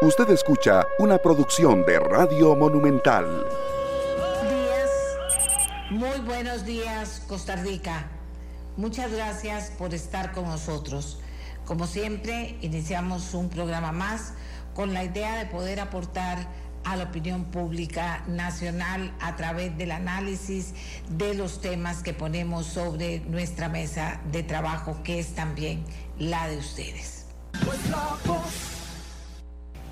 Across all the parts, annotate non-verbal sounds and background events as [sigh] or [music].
Usted escucha una producción de Radio Monumental. Días, muy buenos días Costa Rica. Muchas gracias por estar con nosotros. Como siempre, iniciamos un programa más con la idea de poder aportar a la opinión pública nacional a través del análisis de los temas que ponemos sobre nuestra mesa de trabajo, que es también la de ustedes.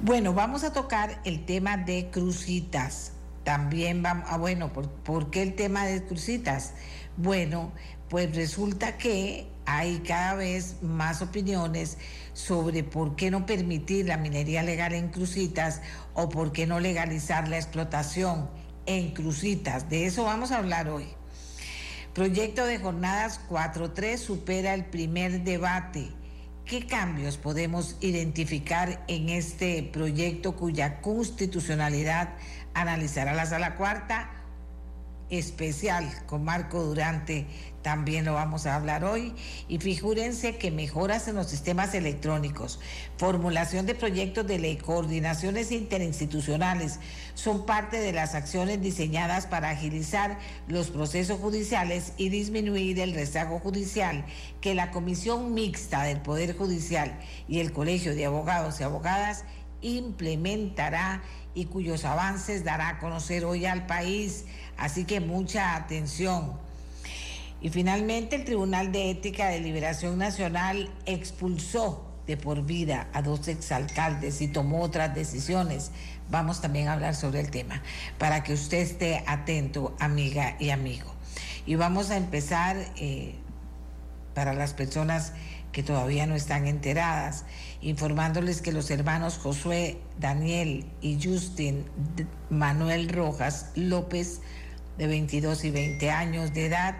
Bueno, vamos a tocar el tema de crucitas. También vamos, ah, bueno, ¿por, qué el tema de crucitas? Bueno, pues resulta que hay cada vez más opiniones sobre por qué no permitir la minería legal en crucitas o por qué no legalizar la explotación en crucitas. De eso vamos a hablar hoy. Proyecto de jornadas 4.3 supera el primer debate ¿Qué cambios podemos identificar en este proyecto cuya constitucionalidad analizará la sala cuarta? Especial con Marco Durante, también lo vamos a hablar hoy. Y figúrense que mejoras en los sistemas electrónicos, formulación de proyectos de ley, coordinaciones interinstitucionales son parte de las acciones diseñadas para agilizar los procesos judiciales y disminuir el rezago judicial que la Comisión Mixta del Poder Judicial y el Colegio de Abogados y Abogadas implementará y cuyos avances dará a conocer hoy al país Así que mucha atención. Y finalmente el Tribunal de Ética de Liberación Nacional expulsó de por vida a dos exalcaldes y tomó otras decisiones. Vamos también a hablar sobre el tema para que usted esté atento, amiga y amigo. Y vamos a empezar eh, para las personas que todavía no están enteradas, informándoles que los hermanos Josué, Daniel y Justin Manuel Rojas López de 22 y 20 años de edad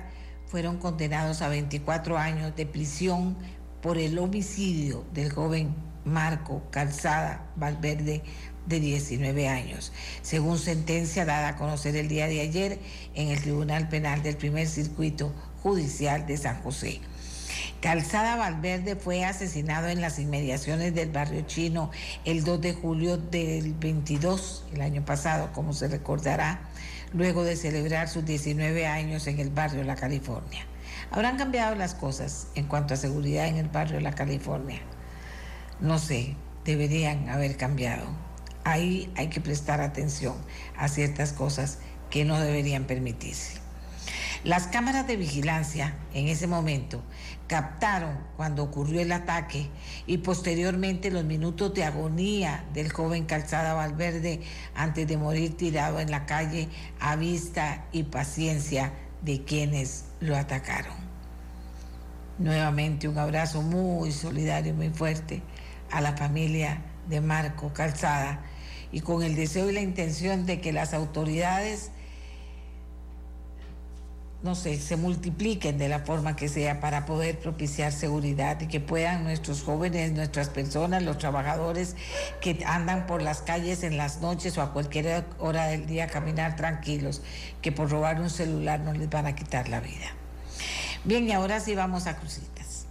fueron condenados a 24 años de prisión por el homicidio del joven Marco Calzada Valverde de 19 años, según sentencia dada a conocer el día de ayer en el Tribunal Penal del Primer Circuito Judicial de San José. Calzada Valverde fue asesinado en las inmediaciones del barrio chino el 2 de julio del 22, el año pasado, como se recordará, luego de celebrar sus 19 años en el barrio La California. ¿Habrán cambiado las cosas en cuanto a seguridad en el barrio La California? No sé, deberían haber cambiado. Ahí hay que prestar atención a ciertas cosas que no deberían permitirse. Las cámaras de vigilancia en ese momento captaron cuando ocurrió el ataque y posteriormente los minutos de agonía del joven Calzada Valverde antes de morir tirado en la calle a vista y paciencia de quienes lo atacaron. Nuevamente un abrazo muy solidario y muy fuerte a la familia de Marco Calzada y con el deseo y la intención de que las autoridades no se multipliquen de la forma que sea para poder propiciar seguridad y que puedan nuestros jóvenes, nuestras personas, los trabajadores que andan por las calles en las noches o a cualquier hora del día caminar tranquilos, que por robar un celular no les van a quitar la vida. Bien, y ahora sí vamos a Crucitas.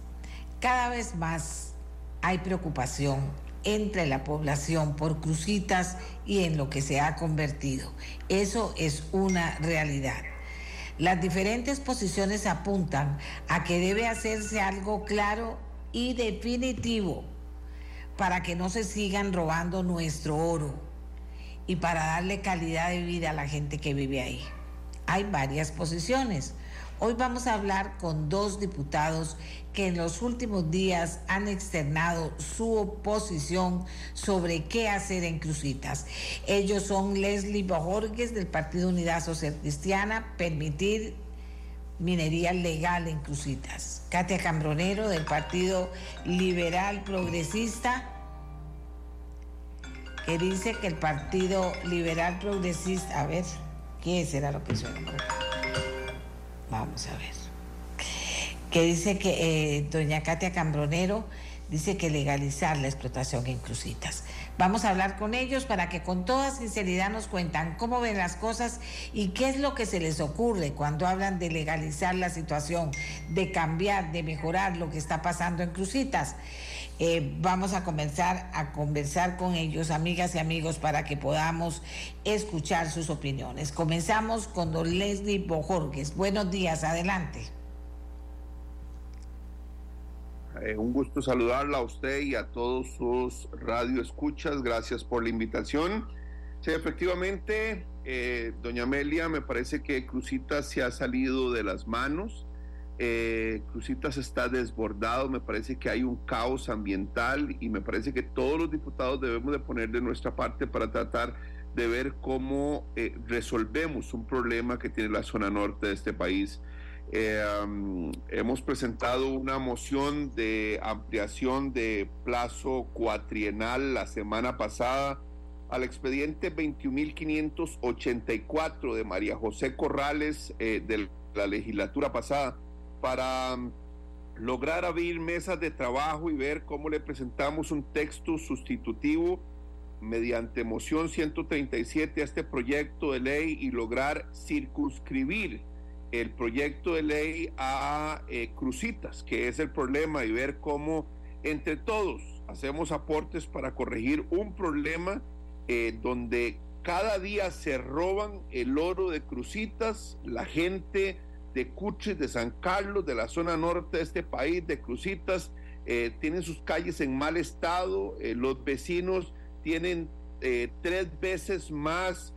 Cada vez más hay preocupación entre la población por Crucitas y en lo que se ha convertido. Eso es una realidad. Las diferentes posiciones apuntan a que debe hacerse algo claro y definitivo para que no se sigan robando nuestro oro y para darle calidad de vida a la gente que vive ahí. Hay varias posiciones. Hoy vamos a hablar con dos diputados que en los últimos días han externado su oposición sobre qué hacer en Crucitas. Ellos son Leslie Bojorges del Partido Unidad Social Cristiana, permitir minería legal en Crucitas. Katia Cambronero del Partido Liberal Progresista, que dice que el Partido Liberal Progresista, a ver, ¿qué será lo que suena? Vamos a ver que dice que eh, doña Katia Cambronero dice que legalizar la explotación en crucitas. Vamos a hablar con ellos para que con toda sinceridad nos cuentan cómo ven las cosas y qué es lo que se les ocurre cuando hablan de legalizar la situación, de cambiar, de mejorar lo que está pasando en crucitas. Eh, vamos a comenzar a conversar con ellos, amigas y amigos, para que podamos escuchar sus opiniones. Comenzamos con don Leslie Bojorges. Buenos días, adelante. Eh, un gusto saludarla a usted y a todos sus radioescuchas. Gracias por la invitación. Sí, efectivamente, eh, doña Amelia, me parece que Crucitas se ha salido de las manos. Eh, está desbordado, me parece que hay un caos ambiental y me parece que todos los diputados debemos de poner de nuestra parte para tratar de ver cómo resolvemos un problema que tiene la zona norte de este país. Eh, hemos presentado una moción de ampliación de plazo cuatrienal la semana pasada al expediente 21.584 de María José Corrales eh, de la legislatura pasada para lograr abrir mesas de trabajo y ver cómo le presentamos un texto sustitutivo mediante moción 137 a este proyecto de ley y lograr circunscribir el proyecto de ley a eh, Crucitas, que es el problema, y ver cómo entre todos hacemos aportes para corregir un problema eh, donde cada día se roban el oro de Crucitas, la gente de Cuches, de San Carlos, de la zona norte de este país, de Crucitas, eh, tienen sus calles en mal estado, los vecinos tienen tres veces más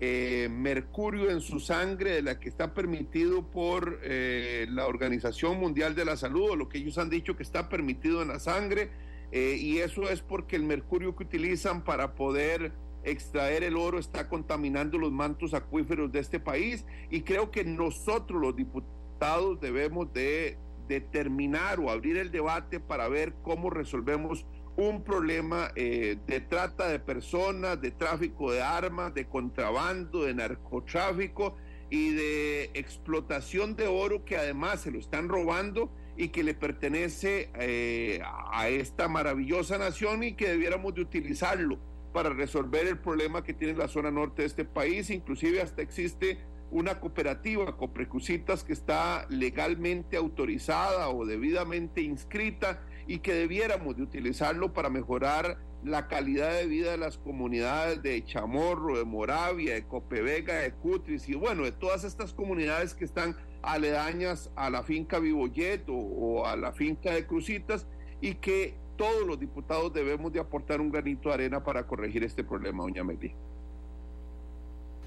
eh, mercurio en su sangre de la que está permitido por eh, la Organización Mundial de la Salud, o lo que ellos han dicho que está permitido en la sangre, eh, y eso es porque el mercurio que utilizan para poder extraer el oro está contaminando los mantos acuíferos de este país, y creo que nosotros los diputados debemos de determinar o abrir el debate para ver cómo resolvemos un problema eh, de trata de personas, de tráfico de armas, de contrabando, de narcotráfico y de explotación de oro que además se lo están robando y que le pertenece eh, a esta maravillosa nación y que debiéramos de utilizarlo para resolver el problema que tiene la zona norte de este país. Inclusive hasta existe una cooperativa, Coprecusitas, que está legalmente autorizada o debidamente inscrita y que debiéramos de utilizarlo para mejorar la calidad de vida de las comunidades de Chamorro, de Moravia, de Copevega, de Cutris y bueno, de todas estas comunidades que están aledañas a la finca Vivoyet o, a la finca de Crucitas y que todos los diputados debemos de aportar un granito de arena para corregir este problema, doña Meli.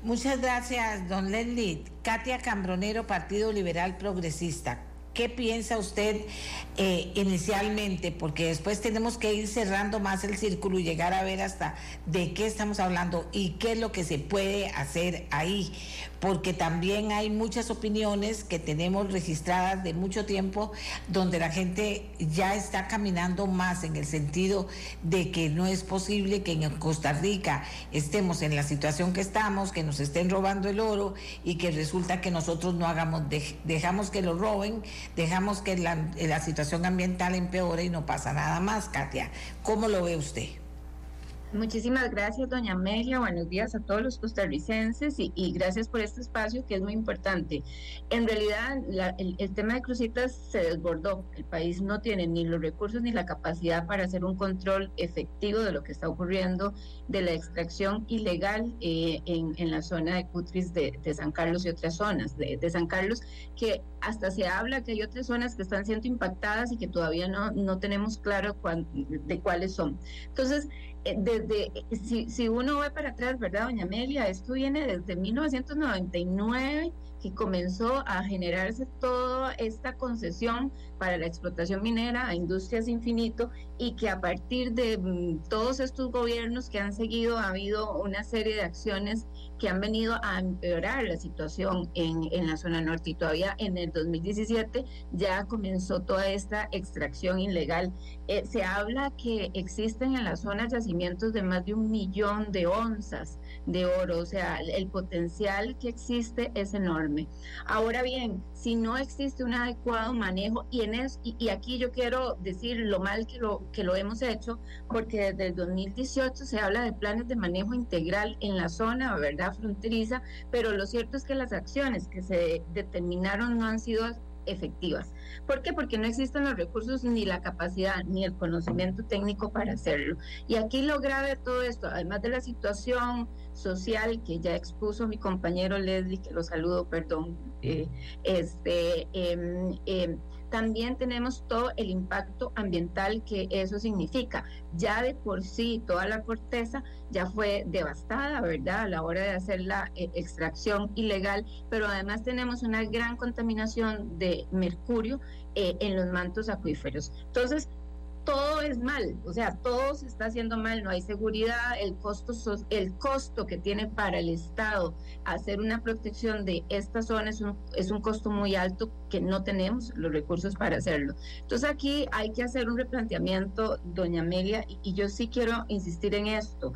Muchas gracias, don Leslie. Katia Cambronero, Partido Liberal Progresista. ¿Qué piensa usted eh, inicialmente? Porque después tenemos que ir cerrando más el círculo y llegar a ver hasta de qué estamos hablando y qué es lo que se puede hacer ahí. Porque también hay muchas opiniones que tenemos registradas de mucho tiempo donde la gente ya está caminando más en el sentido de que no es posible que en Costa Rica estemos en la situación que estamos, que nos estén robando el oro y que resulta que nosotros no hagamos, dejamos que lo roben dejamos que la, situación ambiental empeore y no pasa nada más, Katia. ¿Cómo lo ve usted? Muchísimas gracias, doña Amelia. Buenos días a todos los costarricenses y, gracias por este espacio que es muy importante. En realidad, el, tema de crucitas se desbordó. El país no tiene ni los recursos ni la capacidad para hacer un control efectivo de lo que está ocurriendo de la extracción ilegal eh, en, la zona de Cutris de, San Carlos y otras zonas de, San Carlos, que hasta se habla que hay otras zonas que están siendo impactadas y que todavía no, no tenemos claro de cuáles son. Entonces, desde, si, si uno ve para atrás, ¿verdad, doña Amelia? Esto viene desde 1999 que comenzó a generarse toda esta concesión para la explotación minera a Industrias Infinito y que a partir de mm, todos estos gobiernos que han seguido ha habido una serie de acciones que han venido a empeorar la situación en, en la zona norte y todavía en el 2017 ya comenzó toda esta extracción ilegal. Eh, se habla que existen en la zona yacimientos de más de un millón de onzas de oro, o sea, el potencial que existe es enorme. Ahora bien, si no existe un adecuado manejo, y, en es, y, aquí yo quiero decir lo mal que lo, que lo hemos hecho, porque desde el 2018 se habla de planes de manejo integral en la zona, ¿verdad? Fronteriza, pero lo cierto es que las acciones que se determinaron no han sido efectivas. ¿Por qué? Porque no existen los recursos ni la capacidad ni el conocimiento técnico para hacerlo. Y aquí lo grave de todo esto, además de la situación social que ya expuso mi compañero Leslie, que lo saludo, perdón, eh, este, em, también tenemos todo el impacto ambiental que eso significa. Ya de por sí toda la corteza ya fue devastada, ¿verdad? A la hora de hacer la eh, extracción ilegal, pero además tenemos una gran contaminación de mercurio eh, en los mantos acuíferos. Entonces, todo es mal, o sea, todo se está haciendo mal, no hay seguridad, el costo, el costo que tiene para el Estado hacer una protección de esta zona es un, es un costo muy alto que no tenemos los recursos para hacerlo. Entonces aquí hay que hacer un replanteamiento, doña Amelia, y, y yo sí quiero insistir en esto.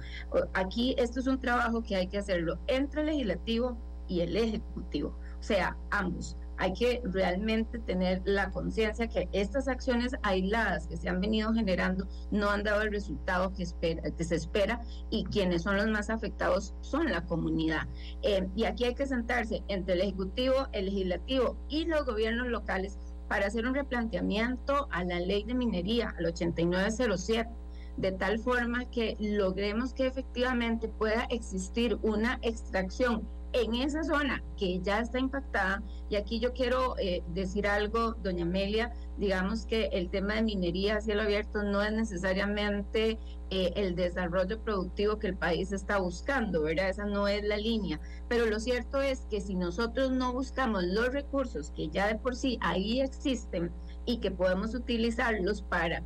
Aquí esto es un trabajo que hay que hacerlo entre el legislativo y el ejecutivo, o sea, ambos hay que realmente tener la conciencia que estas acciones aisladas que se han venido generando no han dado el resultado que, se espera y quienes son los más afectados son la comunidad. Eh, y aquí hay que sentarse entre el Ejecutivo, el Legislativo y los gobiernos locales para hacer un replanteamiento a la ley de minería, al 8907 de tal forma que logremos que efectivamente pueda existir una extracción en esa zona que ya está impactada, y aquí yo quiero eh, decir algo, doña Amelia, digamos que el tema de minería a cielo abierto no es necesariamente eh, el desarrollo productivo que el país está buscando, ¿verdad? Esa no es la línea. Pero lo cierto es que si nosotros no buscamos los recursos que ya de por sí ahí existen y que podemos utilizarlos para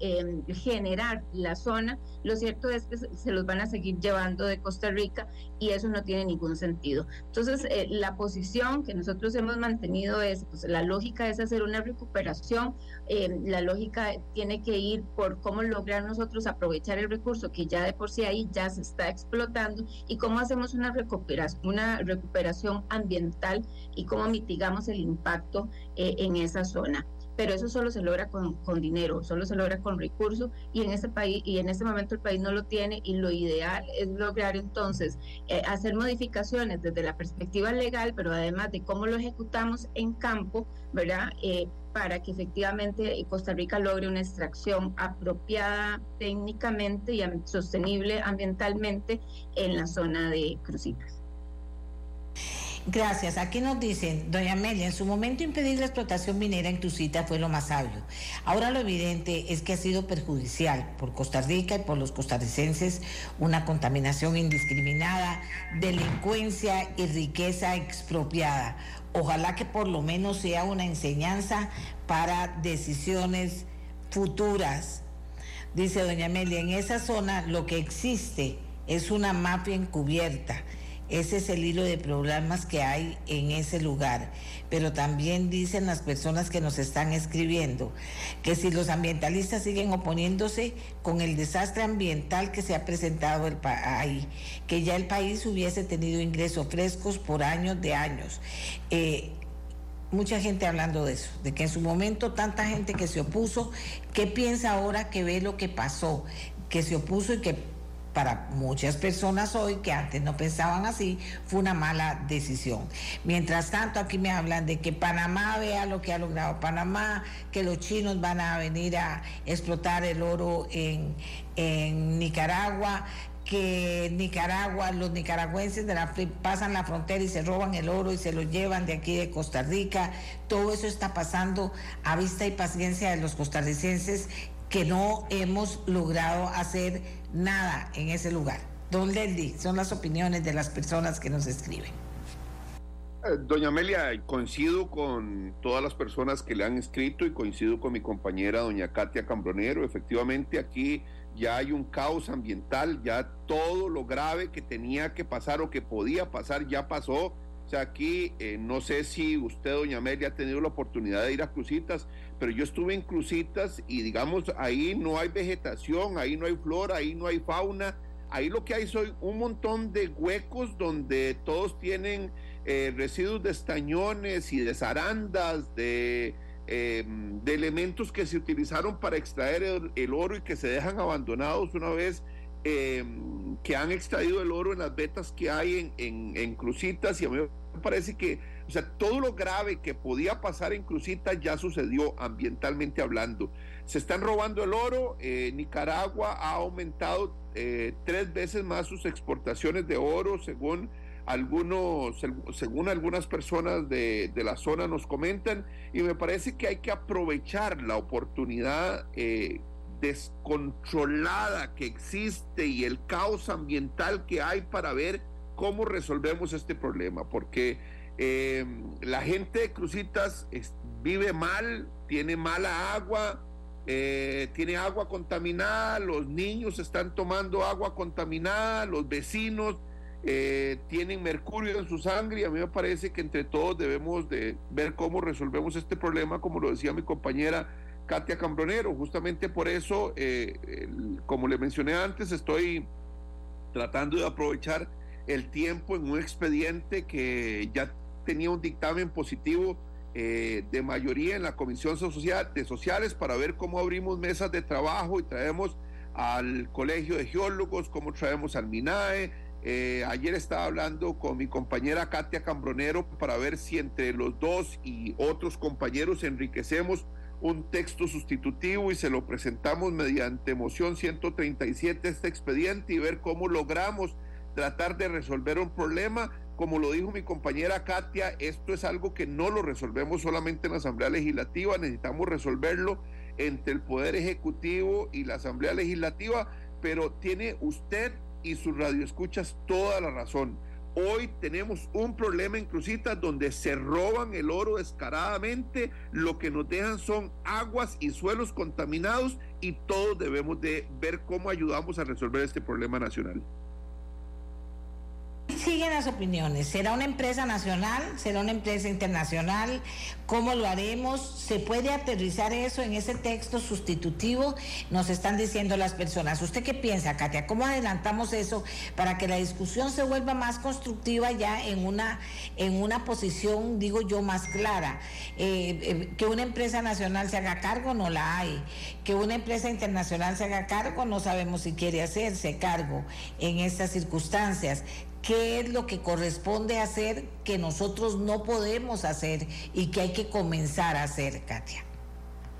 Em, generar la zona, lo cierto es que se los van a seguir llevando de Costa Rica y eso no tiene ningún sentido. Entonces, eh, la posición que nosotros hemos mantenido es, pues, la lógica es hacer una recuperación, em, la lógica tiene que ir por cómo lograr nosotros aprovechar el recurso que ya de por sí ahí ya se está explotando y cómo hacemos una recuperación, una recuperación ambiental y cómo mitigamos el impacto eh, en esa zona pero eso solo se logra con, con, dinero, solo se logra con recursos y en este país y en este momento el país no lo tiene y lo ideal es lograr entonces eh, hacer modificaciones desde la perspectiva legal, pero además de cómo lo ejecutamos en campo, ¿verdad? Eh, para que efectivamente Costa Rica logre una extracción apropiada técnicamente y sostenible ambientalmente en la zona de Crucitas. Gracias. Aquí nos dicen, doña Amelia, en su momento impedir la explotación minera en Tucita fue lo más sabio. Ahora lo evidente es que ha sido perjudicial por Costa Rica y por los costarricenses una contaminación indiscriminada, delincuencia y riqueza expropiada. Ojalá que por lo menos sea una enseñanza para decisiones futuras. Dice doña Amelia, en esa zona lo que existe es una mafia encubierta ese es el hilo de problemas que hay en ese lugar. Pero también dicen las personas que nos están escribiendo que si los ambientalistas siguen oponiéndose con el desastre ambiental que se ha presentado ahí, que ya el país hubiese tenido ingresos frescos por años de años. Eh, mucha gente hablando de eso, de que en su momento tanta gente que se opuso, ¿qué piensa ahora que ve lo que pasó? Que se opuso y que para muchas personas hoy que antes no pensaban así, fue una mala decisión. Mientras tanto, aquí me hablan de que Panamá vea lo que ha logrado Panamá, que los chinos van a venir a explotar el oro en, Nicaragua, que Nicaragua, los nicaragüenses pasan la frontera y se roban el oro y se lo llevan de aquí de Costa Rica. Todo eso está pasando a vista y paciencia de los costarricenses que no hemos logrado hacer nada en ese lugar. Don son las opiniones de las personas que nos escriben. Eh, doña Amelia, coincido con todas las personas que le han escrito y coincido con mi compañera doña Katia Cambronero. Efectivamente, aquí ya hay un caos ambiental, ya todo lo grave que tenía que pasar o que podía pasar ya pasó. Aquí eh, no sé si usted, doña Amelia, ha tenido la oportunidad de ir a Crucitas, pero yo estuve en Crucitas y digamos, ahí no hay vegetación, ahí no hay flora, ahí no hay fauna, ahí lo que hay son un montón de huecos donde todos tienen eh, residuos de estañones y de zarandas, de, em, de elementos que se utilizaron para extraer el, oro y que se dejan abandonados una vez em, que han extraído el oro en las vetas que hay en, en, en Crucitas y a mí me parece que O sea, todo lo grave que podía pasar en Cruzitas ya sucedió ambientalmente hablando. Se están robando el oro. Eh, Nicaragua ha aumentado eh, tres veces más sus exportaciones de oro, según algunos, según algunas personas de, la zona nos comentan, y me parece que hay que aprovechar la oportunidad eh, descontrolada que existe y el caos ambiental que hay para ver cómo resolvemos este problema, porque la gente de Crucitas vive mal, tiene mala agua, eh, tiene agua contaminada, los niños están tomando agua contaminada, los vecinos eh, tienen mercurio en su sangre y a mí me parece que entre todos debemos de ver cómo resolvemos este problema, como lo decía mi compañera Katia Cambronero. Justamente por eso, eh, como le mencioné antes, estoy tratando de aprovechar el tiempo en un expediente que ya tenía un dictamen positivo eh, de mayoría en la Comisión de Sociales para ver cómo abrimos mesas de trabajo y traemos al Colegio de Geólogos, cómo traemos al MINAE. Eh, ayer estaba hablando con mi compañera Katia Cambronero para ver si entre los dos y otros compañeros enriquecemos un texto sustitutivo y se lo presentamos mediante moción 137 este expediente y ver cómo logramos tratar de resolver un problema como lo dijo mi compañera Katia, esto es algo que no lo resolvemos solamente en la Asamblea Legislativa, necesitamos resolverlo entre el Poder Ejecutivo y la Asamblea Legislativa, pero tiene usted y sus radioescuchas toda la razón. Hoy tenemos un problema en Crucitas donde se roban el oro descaradamente, lo que nos dejan son aguas y suelos contaminados y todos debemos de ver cómo ayudamos a resolver este problema nacional. Siguen las opiniones. ¿Será una empresa nacional? ¿Será una empresa internacional? ¿Cómo lo haremos? ¿Se puede aterrizar eso en ese texto sustitutivo? Nos están diciendo las personas. ¿Usted qué piensa, Katia? ¿Cómo adelantamos eso para que la discusión se vuelva más constructiva ya en una, en una posición, digo yo, más clara? Eh, eh, que una empresa nacional se haga cargo, no la hay. Que una empresa internacional se haga cargo, no sabemos si quiere hacerse cargo en estas circunstancias qué es lo que corresponde hacer que nosotros no podemos hacer y que hay que comenzar a hacer, Katia.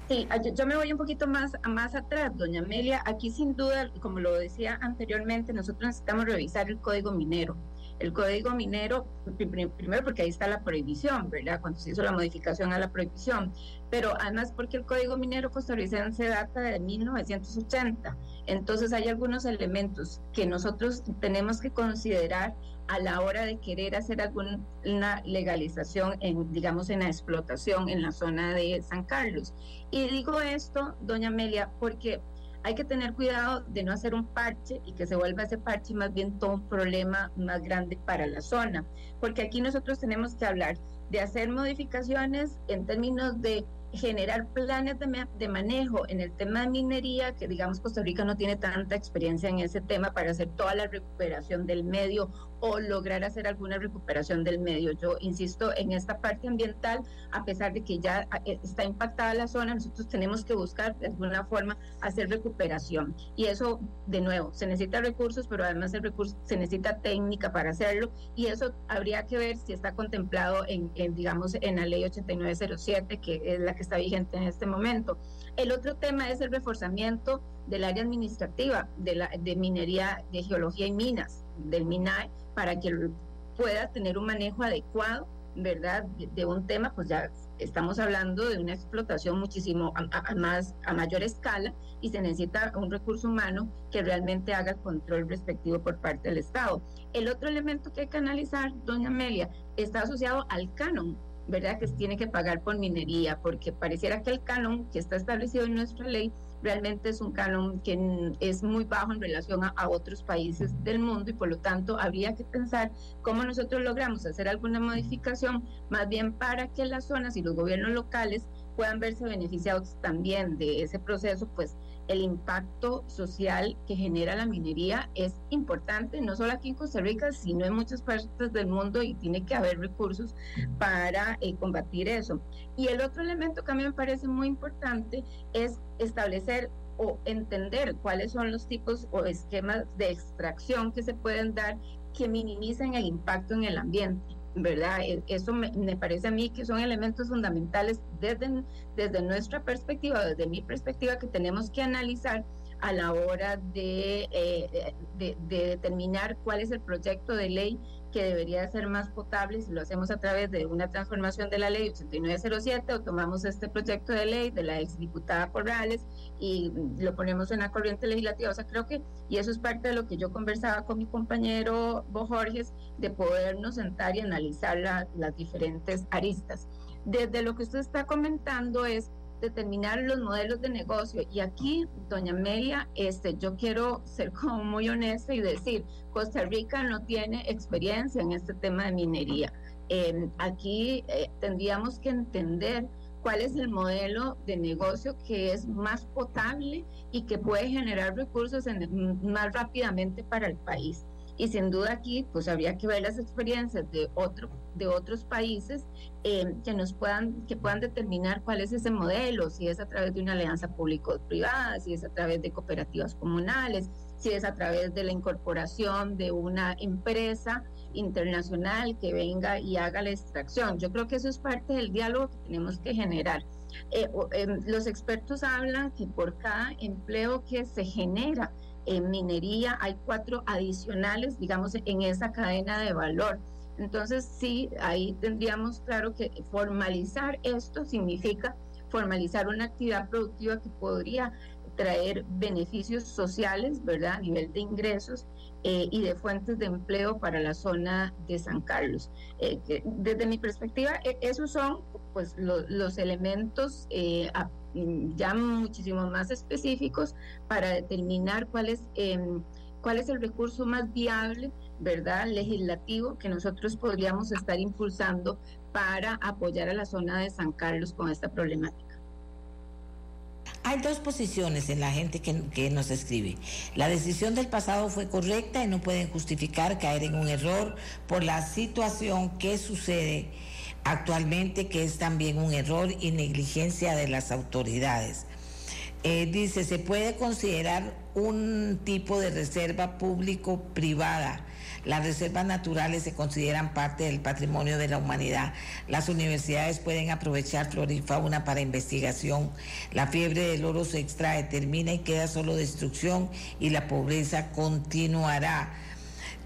Sí, yo, me voy un poquito más, más atrás, doña Amelia. Aquí sin duda, como lo decía anteriormente, nosotros necesitamos revisar el código minero. El código minero, primero porque ahí está la prohibición, ¿verdad? Cuando se hizo la modificación a la prohibición, pero además porque el código minero costarricense data de 1980. Entonces hay algunos elementos que nosotros tenemos que considerar a la hora de querer hacer alguna legalización en, digamos, en la explotación en la zona de San Carlos. Y digo esto, doña Amelia, porque hay que tener cuidado de no hacer un parche y que se vuelva ese parche más bien todo un problema más grande para la zona, porque aquí nosotros tenemos que hablar de hacer modificaciones en términos de generar planes de, manejo en el tema de minería, que digamos Costa Rica no tiene tanta experiencia en ese tema para hacer toda la recuperación del medio o lograr hacer alguna recuperación del medio. Yo insisto en esta parte ambiental, a pesar de que ya eh, está impactada la zona, nosotros tenemos que buscar de alguna forma hacer recuperación. Y eso, de nuevo, se necesita recursos, pero además el recurso se necesita técnica para hacerlo y eso habría que ver si está contemplado en, en digamos, en la ley 8907, que es la que está vigente en este momento. El otro tema es el reforzamiento del área administrativa de, la, de minería, de geología y minas, del MINAE, para que pueda tener un manejo adecuado, ¿verdad? De, un tema, pues ya estamos hablando de una explotación muchísimo a, más, a mayor escala y se necesita un recurso humano que realmente haga el control respectivo por parte del Estado. El otro elemento que hay que analizar, doña Amelia, está asociado al canon ¿verdad? Que tiene que pagar por minería, porque pareciera que el canon que está establecido en nuestra ley realmente es un canon que es muy bajo en relación a, otros países del mundo y por lo tanto habría que pensar cómo nosotros logramos hacer alguna modificación más bien para que las zonas y los gobiernos locales puedan verse beneficiados también de ese proceso, pues el impacto social que genera la minería es importante, no solo aquí en Costa Rica, sino en muchas partes del mundo y tiene que haber recursos para eh, combatir eso. Y el otro elemento que a mí me parece muy importante es establecer o entender cuáles son los tipos o esquemas de extracción que se pueden dar que minimicen el impacto en el ambiente ¿verdad? E, eso me, parece a mí que son elementos fundamentales desde, desde nuestra perspectiva, desde mi perspectiva, que tenemos que analizar a la hora de, eh, de, determinar cuál es el proyecto de ley que debería ser más potable si lo hacemos a través de una transformación de la ley 8907 o tomamos este proyecto de ley de la exdiputada Corrales y lo ponemos en la corriente legislativa. O sea, creo que, y eso es parte de lo que yo conversaba con mi compañero Bo Jorges, de podernos sentar y analizar las diferentes aristas. Desde lo que usted está comentando es determinar los modelos de negocio. Y aquí, doña Amelia, este, yo quiero ser como muy honesta y decir, Costa Rica no tiene experiencia en este tema de minería. Em, aquí eh, tendríamos que entender cuál es el modelo de negocio que es más potable y que puede generar recursos más rápidamente para el país. Y sin duda aquí, pues habría que ver las experiencias de, otro, de otros países eh, que nos puedan, que puedan determinar cuál es ese modelo, si es a través de una alianza público-privada, si es a través de cooperativas comunales, si es a través de la incorporación de una empresa internacional que venga y haga la extracción. Yo creo que eso es parte del diálogo que tenemos que generar. Eh, em, los expertos hablan que por cada empleo que se genera en minería hay cuatro adicionales, digamos, en esa cadena de valor. Entonces, sí, ahí tendríamos claro que formalizar esto significa formalizar una actividad productiva que podría traer beneficios sociales, ¿verdad? A nivel de ingresos eh, y de fuentes de empleo para la zona de San Carlos. Eh, desde mi perspectiva, e, esos son pues los elementos eh, Mm, ya muchísimo más específicos para determinar cuál es, em, cuál es el recurso más viable, ¿verdad? Legislativo que nosotros podríamos estar impulsando para apoyar a la zona de San Carlos con esta problemática. Hay dos posiciones en la gente que, que, nos escribe. La decisión del pasado fue correcta y no pueden justificar caer en un error por la situación que sucede actualmente, que es también un error y negligencia de las autoridades. Eh, dice, se puede considerar un tipo de reserva público-privada. Las reservas naturales se consideran parte del patrimonio de la humanidad. Las universidades pueden aprovechar flora y fauna para investigación. La fiebre del oro se extrae, termina y queda solo destrucción y la pobreza continuará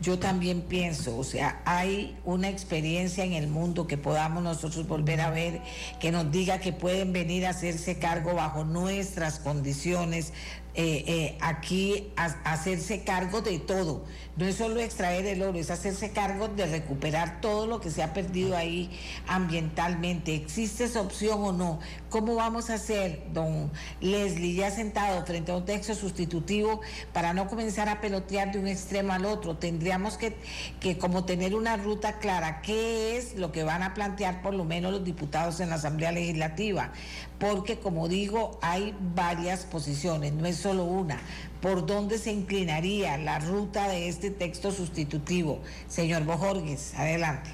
yo también pienso, o sea, hay una experiencia en el mundo que podamos nosotros volver a ver, que nos diga que pueden venir a hacerse cargo bajo nuestras condiciones, eh, eh, aquí hacerse cargo de todo. No es solo extraer el oro, es hacerse cargo de recuperar todo lo que se ha perdido ahí ambientalmente. ¿Existe esa opción o no? ¿Cómo vamos a hacer, don Leslie, ya sentado frente a un texto sustitutivo para no comenzar a pelotear de un extremo al otro? Tendríamos que, que como tener una ruta clara. ¿Qué es lo que van a plantear por lo menos los diputados en la Asamblea Legislativa? Porque, como digo, hay varias posiciones, no es solo una. ¿Por dónde se inclinaría la ruta de este texto sustitutivo? Señor Bojorgues, adelante.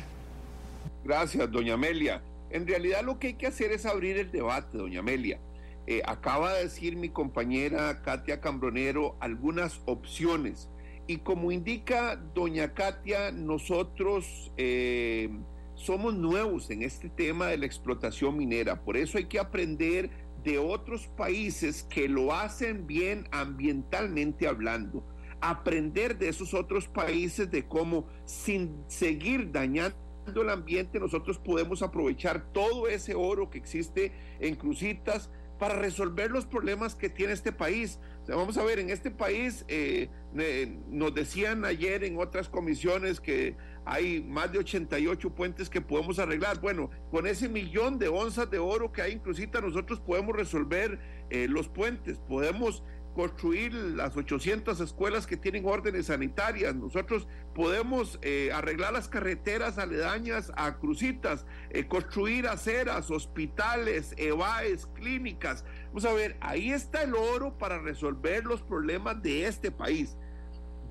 Gracias, doña Amelia. En realidad lo que hay que hacer es abrir el debate, doña Amelia. Eh, acaba de decir mi compañera Katia Cambronero algunas opciones. Y como indica doña Katia, nosotros eh, somos nuevos en este tema de la explotación minera. Por eso hay que aprender de otros países que lo hacen bien ambientalmente hablando. Aprender de esos otros países de cómo sin seguir dañando el ambiente nosotros podemos aprovechar todo ese oro que existe en Crucitas para resolver los problemas que tiene este país. vamos a ver, en este país eh, nos decían ayer en otras comisiones que hay más de 88 puentes que podemos arreglar. Bueno, con ese millón de onzas de oro que hay en Crucita, nosotros podemos resolver eh, los puentes, podemos construir las 800 escuelas que tienen órdenes sanitarias. Nosotros podemos eh, arreglar las carreteras aledañas a Crucitas, eh, construir aceras, hospitales, EVAES, clínicas. Vamos a ver, ahí está el oro para resolver los problemas de este país.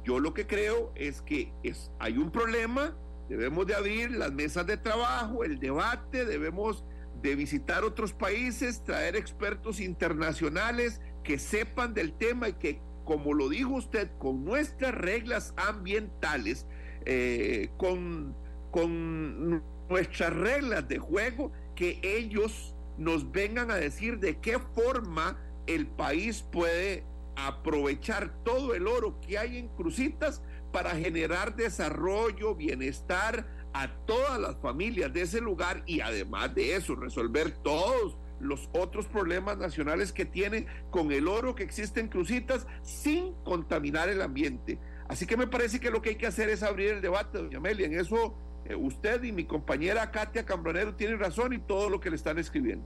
Yo lo que creo es que es, hay un problema, debemos de abrir las mesas de trabajo, el debate, debemos de visitar otros países, traer expertos internacionales que sepan del tema y que, como lo dijo usted, con nuestras reglas ambientales, eh, con con nuestras reglas de juego, que ellos nos vengan a decir de qué forma el país puede aprovechar todo el oro que hay en Crucitas para generar desarrollo, bienestar a todas las familias de ese lugar y además de eso resolver todos los otros problemas nacionales que tiene con el oro que existe en Crucitas sin contaminar el ambiente. Así que me parece que lo que hay que hacer es abrir el debate, doña Amelia. En eso eh, usted y mi compañera Katia Cambronero tienen razón y todo lo que le están escribiendo.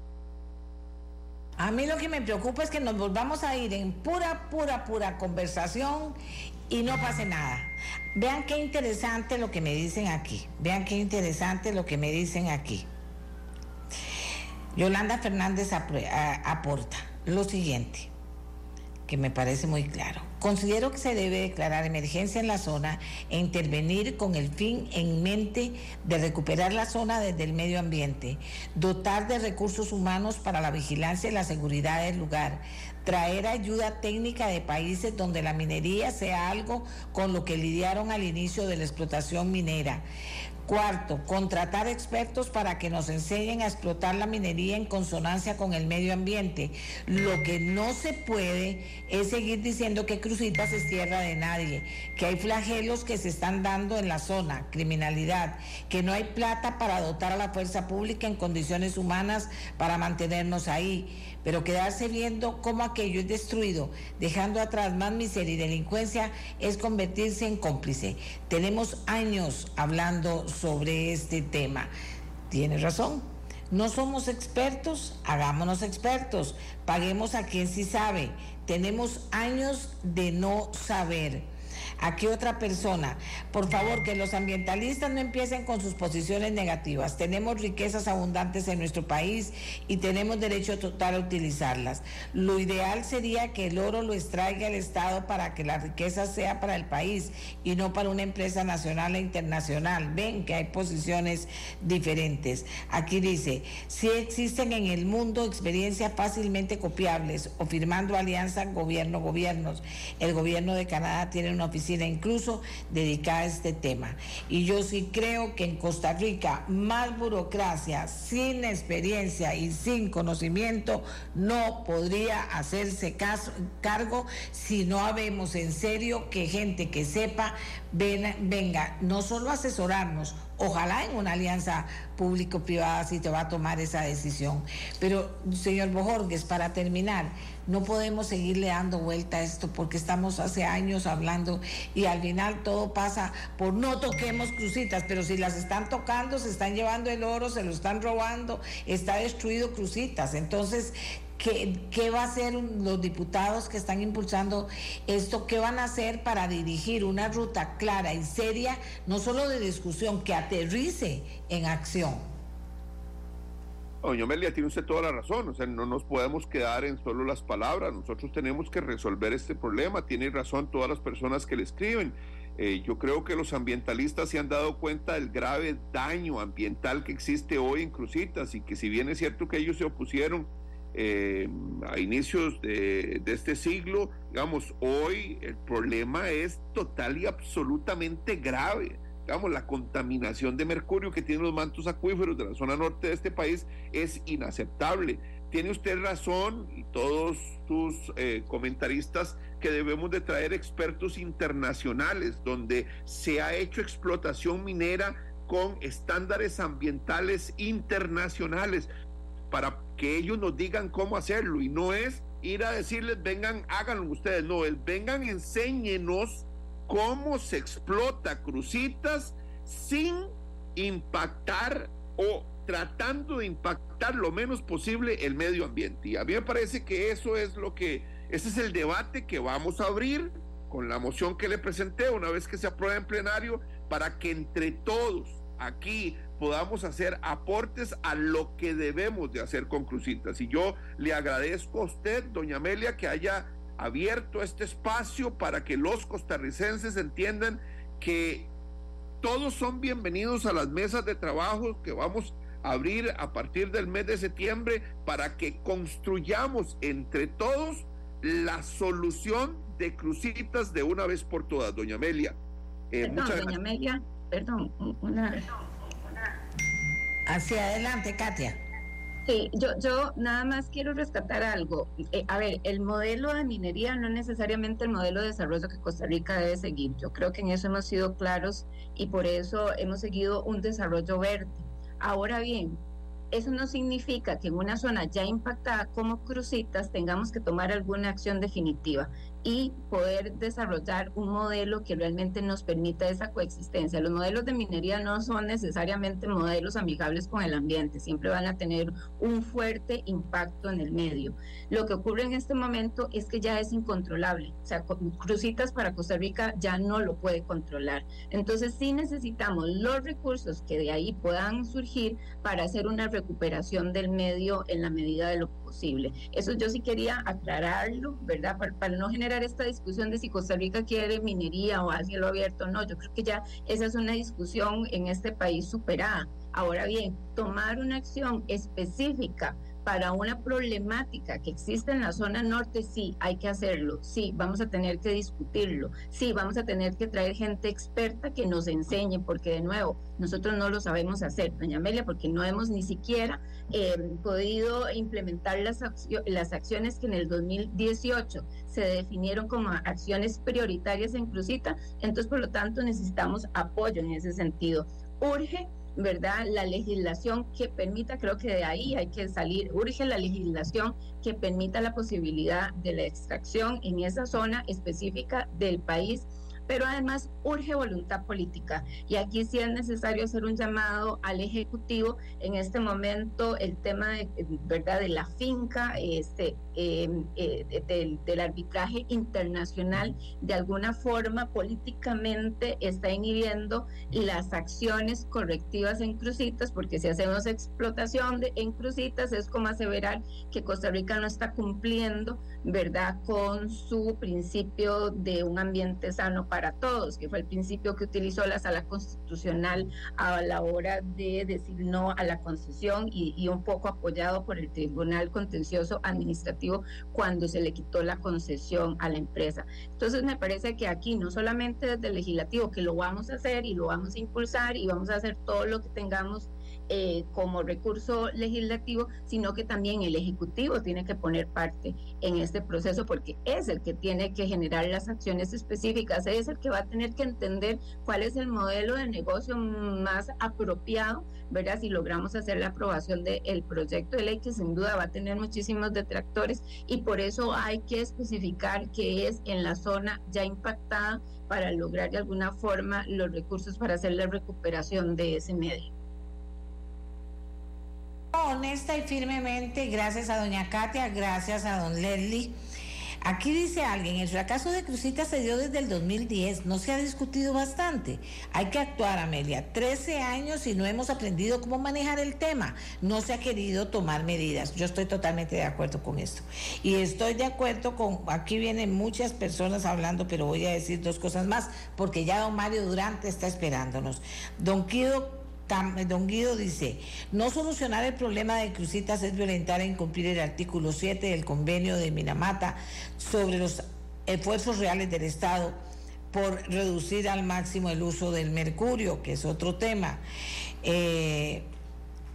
A mí lo que me preocupa es que nos volvamos a ir en pura, pura, pura conversación y no pase nada. Vean qué interesante lo que me dicen aquí. Vean qué interesante lo que me dicen aquí. Yolanda Fernández aporta lo siguiente, que me parece muy claro. Considero que se debe declarar emergencia en la zona e intervenir con el fin en mente de recuperar la zona desde el medio ambiente, dotar de recursos humanos para la vigilancia y la seguridad del lugar, traer ayuda técnica de países donde la minería sea algo con lo que lidiaron al inicio de la explotación minera, Cuarto, contratar expertos para que nos enseñen a explotar la minería en consonancia con el medio ambiente. Lo que no se puede es seguir diciendo que Crucitas es tierra de nadie, que hay flagelos que se están dando en la zona, criminalidad, que no hay plata para dotar a la fuerza pública en condiciones humanas para mantenernos ahí pero quedarse viendo cómo aquello es destruido, dejando atrás más miseria y delincuencia, es convertirse en cómplice. Tenemos años hablando sobre este tema. Tiene razón. No somos expertos, hagámonos expertos, paguemos a quien sí sabe. Tenemos años de no saber. Aquí otra persona. Por favor, que los ambientalistas no empiecen con sus posiciones negativas. Tenemos riquezas abundantes en nuestro país y tenemos derecho total a utilizarlas. Lo ideal sería que el oro lo extraiga el Estado para que la riqueza sea para el país y no para una empresa nacional e internacional. Ven que hay posiciones diferentes. Aquí dice, si existen en el mundo experiencias fácilmente copiables o firmando alianzas gobierno-gobiernos. El gobierno de Canadá tiene una oficina incluso dedicada a este tema. Y yo sí creo que en Costa Rica más burocracia, sin experiencia y sin conocimiento no podría hacerse cargo si no habemos en serio que gente que sepa venga no solo asesorarnos, ojalá en una alianza público-privada si te va a tomar esa decisión. Pero, señor Bojorgues, para terminar, no podemos seguirle dando vuelta a esto porque estamos hace años hablando y al final todo pasa por no toquemos crucitas, pero si las están tocando, se están llevando el oro, se lo están robando, está destruido crucitas. Entonces, ¿Qué, ¿Qué, va a hacer los diputados que están impulsando esto? ¿Qué van a hacer para dirigir una ruta clara y seria, no solo de discusión, que aterrice en acción? Doña Amelia, tiene usted toda la razón, o sea, no nos podemos quedar en solo las palabras, nosotros tenemos que resolver este problema, tiene razón todas las personas que le escriben. Eh, yo creo que los ambientalistas se han dado cuenta del grave daño ambiental que existe hoy en Crucitas y que si bien es cierto que ellos se opusieron eh, a inicios de, este siglo, digamos, hoy el problema es total y absolutamente grave digamos, la contaminación de mercurio que tienen los mantos acuíferos de la zona norte de este país es inaceptable. Tiene usted razón y todos sus eh, comentaristas que debemos de traer expertos internacionales donde se ha hecho explotación minera con estándares ambientales internacionales para que ellos nos digan cómo hacerlo y no es ir a decirles vengan háganlo ustedes no vengan enséñenos cómo se explota crucitas sin impactar o tratando de impactar lo menos posible el medio ambiente. Y a mí me parece que eso es lo que, ese es el debate que vamos a abrir con la moción que le presenté una vez que se apruebe en plenario para que entre todos aquí podamos hacer aportes a lo que debemos de hacer con Crucitas. Y yo le agradezco a usted, doña Amelia, que haya abierto este espacio para que los costarricenses entiendan que todos son bienvenidos a las mesas de trabajo que vamos a abrir a partir del mes de septiembre para que construyamos entre todos la solución de crucitas de una vez por todas, doña Amelia. Eh, perdón, doña Amelia, perdón, una, Hacia adelante, Katia. Sí, yo, yo nada más quiero rescatar algo. Eh, a ver, el modelo de minería no es necesariamente el modelo de desarrollo que Costa Rica debe seguir. Yo creo que en eso hemos sido claros y por eso hemos seguido un desarrollo verde. Ahora bien, eso no significa que en una zona ya impactada como Crucitas tengamos que tomar alguna acción definitiva y poder desarrollar un modelo que realmente nos permita esa coexistencia. Los modelos de minería no son necesariamente modelos amigables con el ambiente, siempre van a tener un fuerte impacto en el medio. Lo que ocurre en este momento es que ya es incontrolable, o sea, Crucitas para Costa Rica ya no lo puede controlar. Entonces sí necesitamos los recursos que de ahí puedan surgir para hacer una recuperación del medio en la medida de lo posible. Eso yo sí quería aclararlo, ¿verdad? Para, no generar esta discusión de si Costa Rica quiere minería o a cielo abierto, no, yo creo que ya esa es una discusión en este país superada. Ahora bien, tomar una acción específica para una problemática que existe en la zona norte, sí, hay que hacerlo, sí, vamos a tener que discutirlo, sí, vamos a tener que traer gente experta que nos enseñe, porque de nuevo, nosotros no lo sabemos hacer, doña Amelia, porque no hemos ni siquiera eh, podido implementar las, las acciones que en el 2018 se definieron como acciones prioritarias en Cruzita, entonces por lo tanto necesitamos apoyo en ese sentido. Urge ¿verdad? La legislación que permita, creo que de ahí hay que salir, urge la legislación que permita la posibilidad de la extracción en esa zona específica del país pero además urge voluntad política. Y aquí sí es necesario hacer un llamado al Ejecutivo. En este momento el tema de, ¿verdad? de la finca, este, em, eh, del, arbitraje internacional, de alguna forma políticamente está inhibiendo las acciones correctivas en crucitas, porque si hacemos explotación de, en crucitas es como aseverar que Costa Rica no está cumpliendo, ¿verdad?, con su principio de un ambiente sano para para todos, que fue el principio que utilizó la sala constitucional a la hora de decir no a la concesión y, un poco apoyado por el Tribunal Contencioso Administrativo cuando se le quitó la concesión a la empresa. Entonces me parece que aquí no solamente desde el legislativo, que lo vamos a hacer y lo vamos a impulsar y vamos a hacer todo lo que tengamos eh, como recurso legislativo, sino que también el Ejecutivo tiene que poner parte en este proceso porque es el que tiene que generar las acciones específicas, es el que va a tener que entender cuál es el modelo de negocio más apropiado, ¿verdad? Si logramos hacer la aprobación del proyecto de ley, que sin duda va a tener muchísimos detractores y por eso hay que especificar que es en la zona ya impactada para lograr de alguna forma los recursos para hacer la recuperación de ese medio honesta y firmemente, gracias a doña Katia, gracias a don Leslie. Aquí dice alguien, el fracaso de Crucita se dio desde el 2010, no se ha discutido bastante. Hay que actuar, Amelia. 13 años y no hemos aprendido cómo manejar el tema. No se ha querido tomar medidas. Yo estoy totalmente de acuerdo con esto. Y estoy de acuerdo con, aquí vienen muchas personas hablando, pero voy a decir dos cosas más, porque ya don Mario Durante está esperándonos. Don Quido Don Guido dice, no solucionar el problema de Crucitas es violentar e incumplir el artículo 7 del convenio de Minamata sobre los esfuerzos reales del Estado por reducir al máximo el uso del mercurio, que es otro tema. Eh,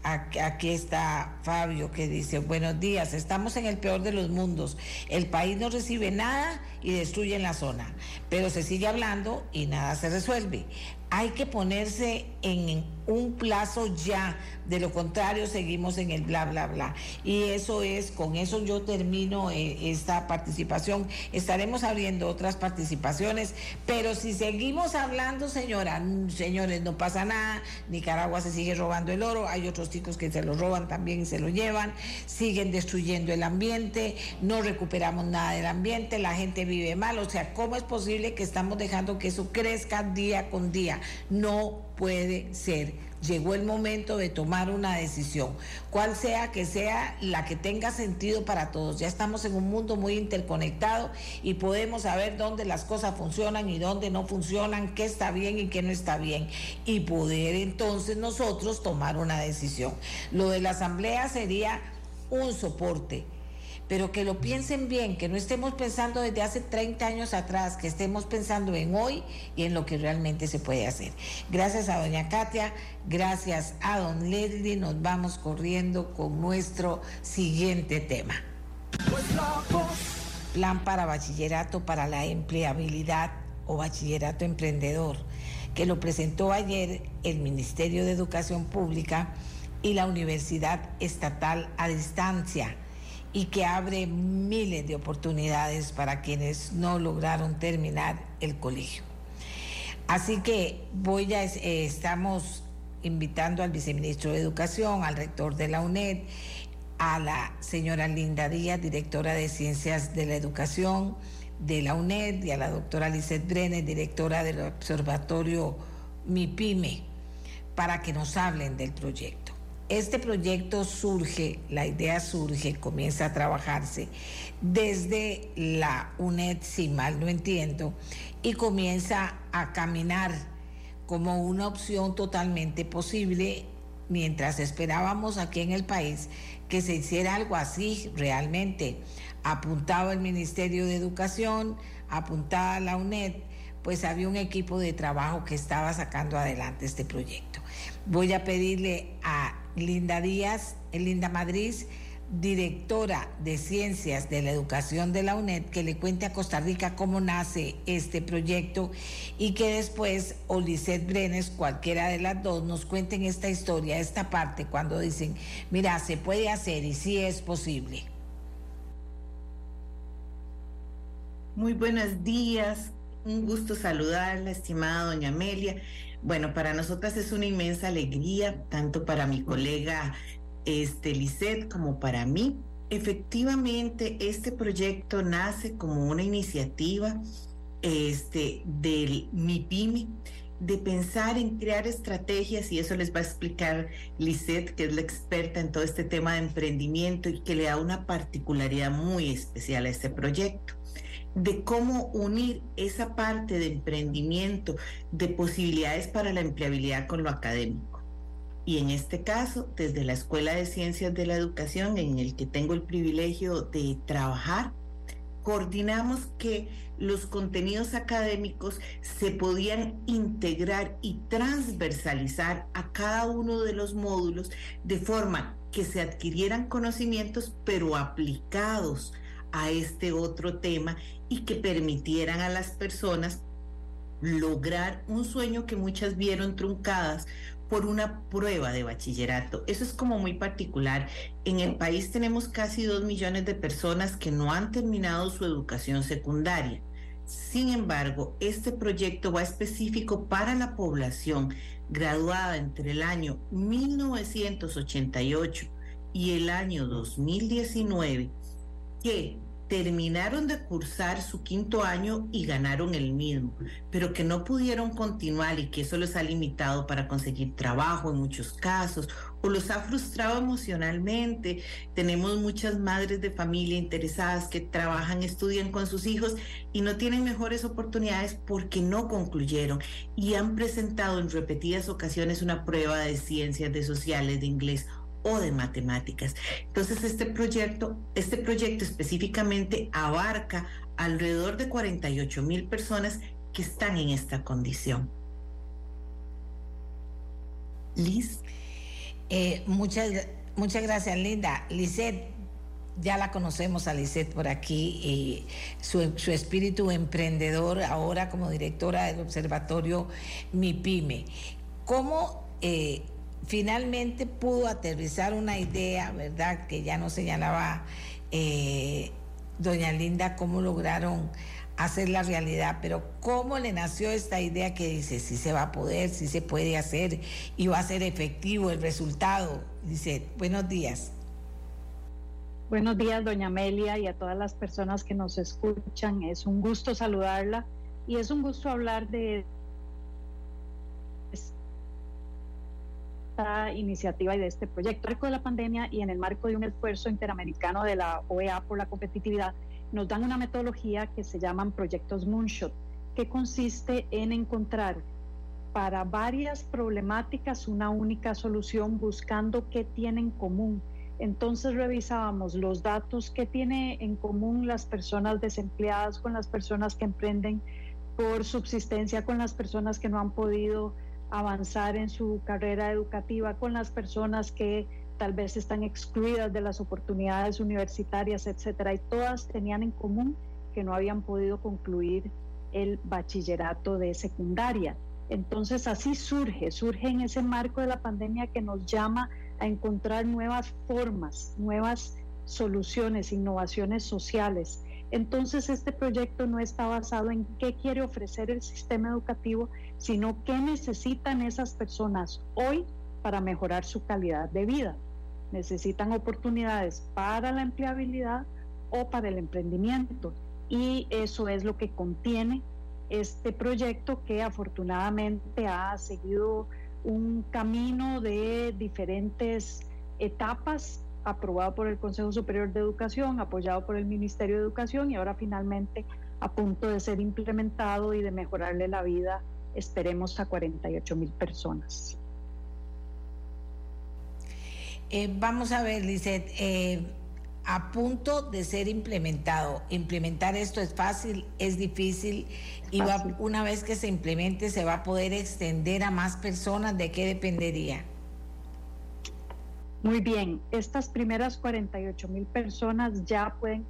Aquí está Fabio que dice, buenos días, estamos en el peor de los mundos. El país no recibe nada y destruye la zona, pero se sigue hablando y nada se resuelve hay que ponerse en un plazo ya, de lo contrario seguimos en el bla, bla, bla. Y eso es, con eso yo termino eh, esta participación. Estaremos abriendo otras participaciones, pero si seguimos hablando, señora, señores, no pasa nada, Nicaragua se sigue robando el oro, hay otros chicos que se lo roban también y se lo llevan, siguen destruyendo el ambiente, no recuperamos nada del ambiente, la gente vive mal, o sea, ¿cómo es posible que estamos dejando que eso crezca día con día? No puede ser. Llegó el momento de tomar una decisión, cual sea que sea la que tenga sentido para todos. Ya estamos en un mundo muy interconectado y podemos saber dónde las cosas funcionan y dónde no funcionan, qué está bien y qué no está bien, y poder entonces nosotros tomar una decisión. Lo de la asamblea sería un soporte pero que lo piensen bien, que no estemos pensando desde hace 30 años atrás, que estemos pensando en hoy y en lo que realmente se puede hacer. Gracias a doña Katia, gracias a don Leslie, nos vamos corriendo con nuestro siguiente tema. Plan para bachillerato para la empleabilidad o bachillerato emprendedor, que lo presentó ayer el Ministerio de Educación Pública y la Universidad Estatal a Distancia y que abre miles de oportunidades para quienes no lograron terminar el colegio. Así que voy a, eh, estamos invitando al viceministro de Educación, al rector de la UNED, a la señora Linda Díaz, directora de Ciencias de la Educación de la UNED, y a la doctora Lizeth Brenes, directora del Observatorio MIPIME, para que nos hablen del proyecto. Este proyecto surge, la idea surge, comienza a trabajarse desde la UNED, si mal no entiendo, y comienza a caminar como una opción totalmente posible mientras esperábamos aquí en el país que se hiciera algo así realmente. Apuntaba el Ministerio de Educación, apuntaba la UNED, pues había un equipo de trabajo que estaba sacando adelante este proyecto. Voy a pedirle a Linda Díaz, Linda Madrid, directora de Ciencias de la Educación de la UNED, que le cuente a Costa Rica cómo nace este proyecto y que después Olicet Brenes, cualquiera de las dos, nos cuenten esta historia, esta parte, cuando dicen, mira, se puede hacer y sí es posible. Muy buenos días, un gusto saludarla, estimada doña Amelia. Bueno, para nosotras es una inmensa alegría, tanto para mi colega este, Lisette como para mí. Efectivamente, este proyecto nace como una iniciativa este, del MIPIMI de pensar en crear estrategias y eso les va a explicar Lisette, que es la experta en todo este tema de emprendimiento y que le da una particularidad muy especial a este proyecto de cómo unir esa parte de emprendimiento, de posibilidades para la empleabilidad con lo académico. Y en este caso, desde la Escuela de Ciencias de la Educación, en el que tengo el privilegio de trabajar, coordinamos que los contenidos académicos se podían integrar y transversalizar a cada uno de los módulos de forma que se adquirieran conocimientos pero aplicados a este otro tema y que permitieran a las personas lograr un sueño que muchas vieron truncadas por una prueba de bachillerato. Eso es como muy particular. En el país tenemos casi dos millones de personas que no han terminado su educación secundaria. Sin embargo, este proyecto va específico para la población graduada entre el año 1988 y el año 2019 que terminaron de cursar su quinto año y ganaron el mismo, pero que no pudieron continuar y que eso los ha limitado para conseguir trabajo en muchos casos o los ha frustrado emocionalmente. Tenemos muchas madres de familia interesadas que trabajan, estudian con sus hijos y no tienen mejores oportunidades porque no concluyeron y han presentado en repetidas ocasiones una prueba de ciencias, de sociales, de inglés o de matemáticas. Entonces, este proyecto, este proyecto específicamente abarca alrededor de 48 mil personas que están en esta condición. Liz. Eh, muchas, muchas gracias, Linda. Lisette, ya la conocemos a Lisette por aquí, y su, su, espíritu emprendedor ahora como directora del Observatorio MIPYME. ¿Cómo eh, finalmente pudo aterrizar una idea, ¿verdad? Que ya nos señalaba eh, doña Linda cómo lograron hacer la realidad, pero cómo le nació esta idea que dice, si se va a poder, si se puede hacer y va a ser efectivo el resultado. Dice, buenos días. Buenos días, doña Amelia, y a todas las personas que nos escuchan. Es un gusto saludarla y es un gusto hablar de esta iniciativa y de este proyecto. En el marco de la pandemia y en el marco de un esfuerzo interamericano de la OEA por la competitividad, nos dan una metodología que se llaman proyectos Moonshot, que consiste en encontrar para varias problemáticas una única solución buscando qué tienen en común Entonces revisábamos los datos que tiene en común las personas desempleadas con las personas que emprenden por subsistencia, con las personas que no han podido avanzar en su carrera educativa, con las personas que tal vez están excluidas de las oportunidades universitarias, etcétera, y todas tenían en común que no habían podido concluir el bachillerato de secundaria. Entonces así surge, surge en ese marco de la pandemia que nos llama a encontrar nuevas formas, nuevas soluciones, innovaciones sociales. Entonces este proyecto no está basado en qué quiere ofrecer el sistema educativo, sino qué necesitan esas personas hoy para mejorar su calidad de vida. Necesitan oportunidades para la empleabilidad o para el emprendimiento. Y eso es lo que contiene este proyecto que afortunadamente ha seguido un camino de diferentes etapas aprobado por el Consejo Superior de Educación, apoyado por el Ministerio de Educación y ahora finalmente a punto de ser implementado y de mejorarle la vida, esperemos, a 48 mil personas. Eh, vamos a ver, Lizeth, eh, a punto de ser implementado. Implementar esto es fácil, es difícil y una vez que se implemente se va a poder extender a más personas. ¿De qué dependería? Muy bien, estas primeras 48 mil personas ya pueden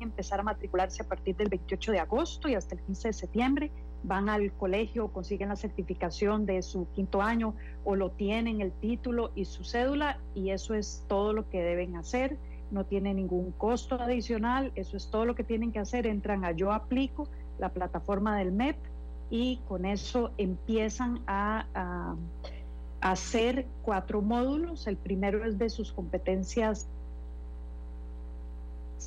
empezar a matricularse a partir del 28 de agosto y hasta el 15 de septiembre van al colegio, consiguen la certificación de su quinto año o lo tienen el título y su cédula y eso es todo lo que deben hacer. No tiene ningún costo adicional, eso es todo lo que tienen que hacer. Entran a Yo Aplico, la plataforma del MEP, y con eso empiezan a, a hacer cuatro módulos. El primero es de sus competencias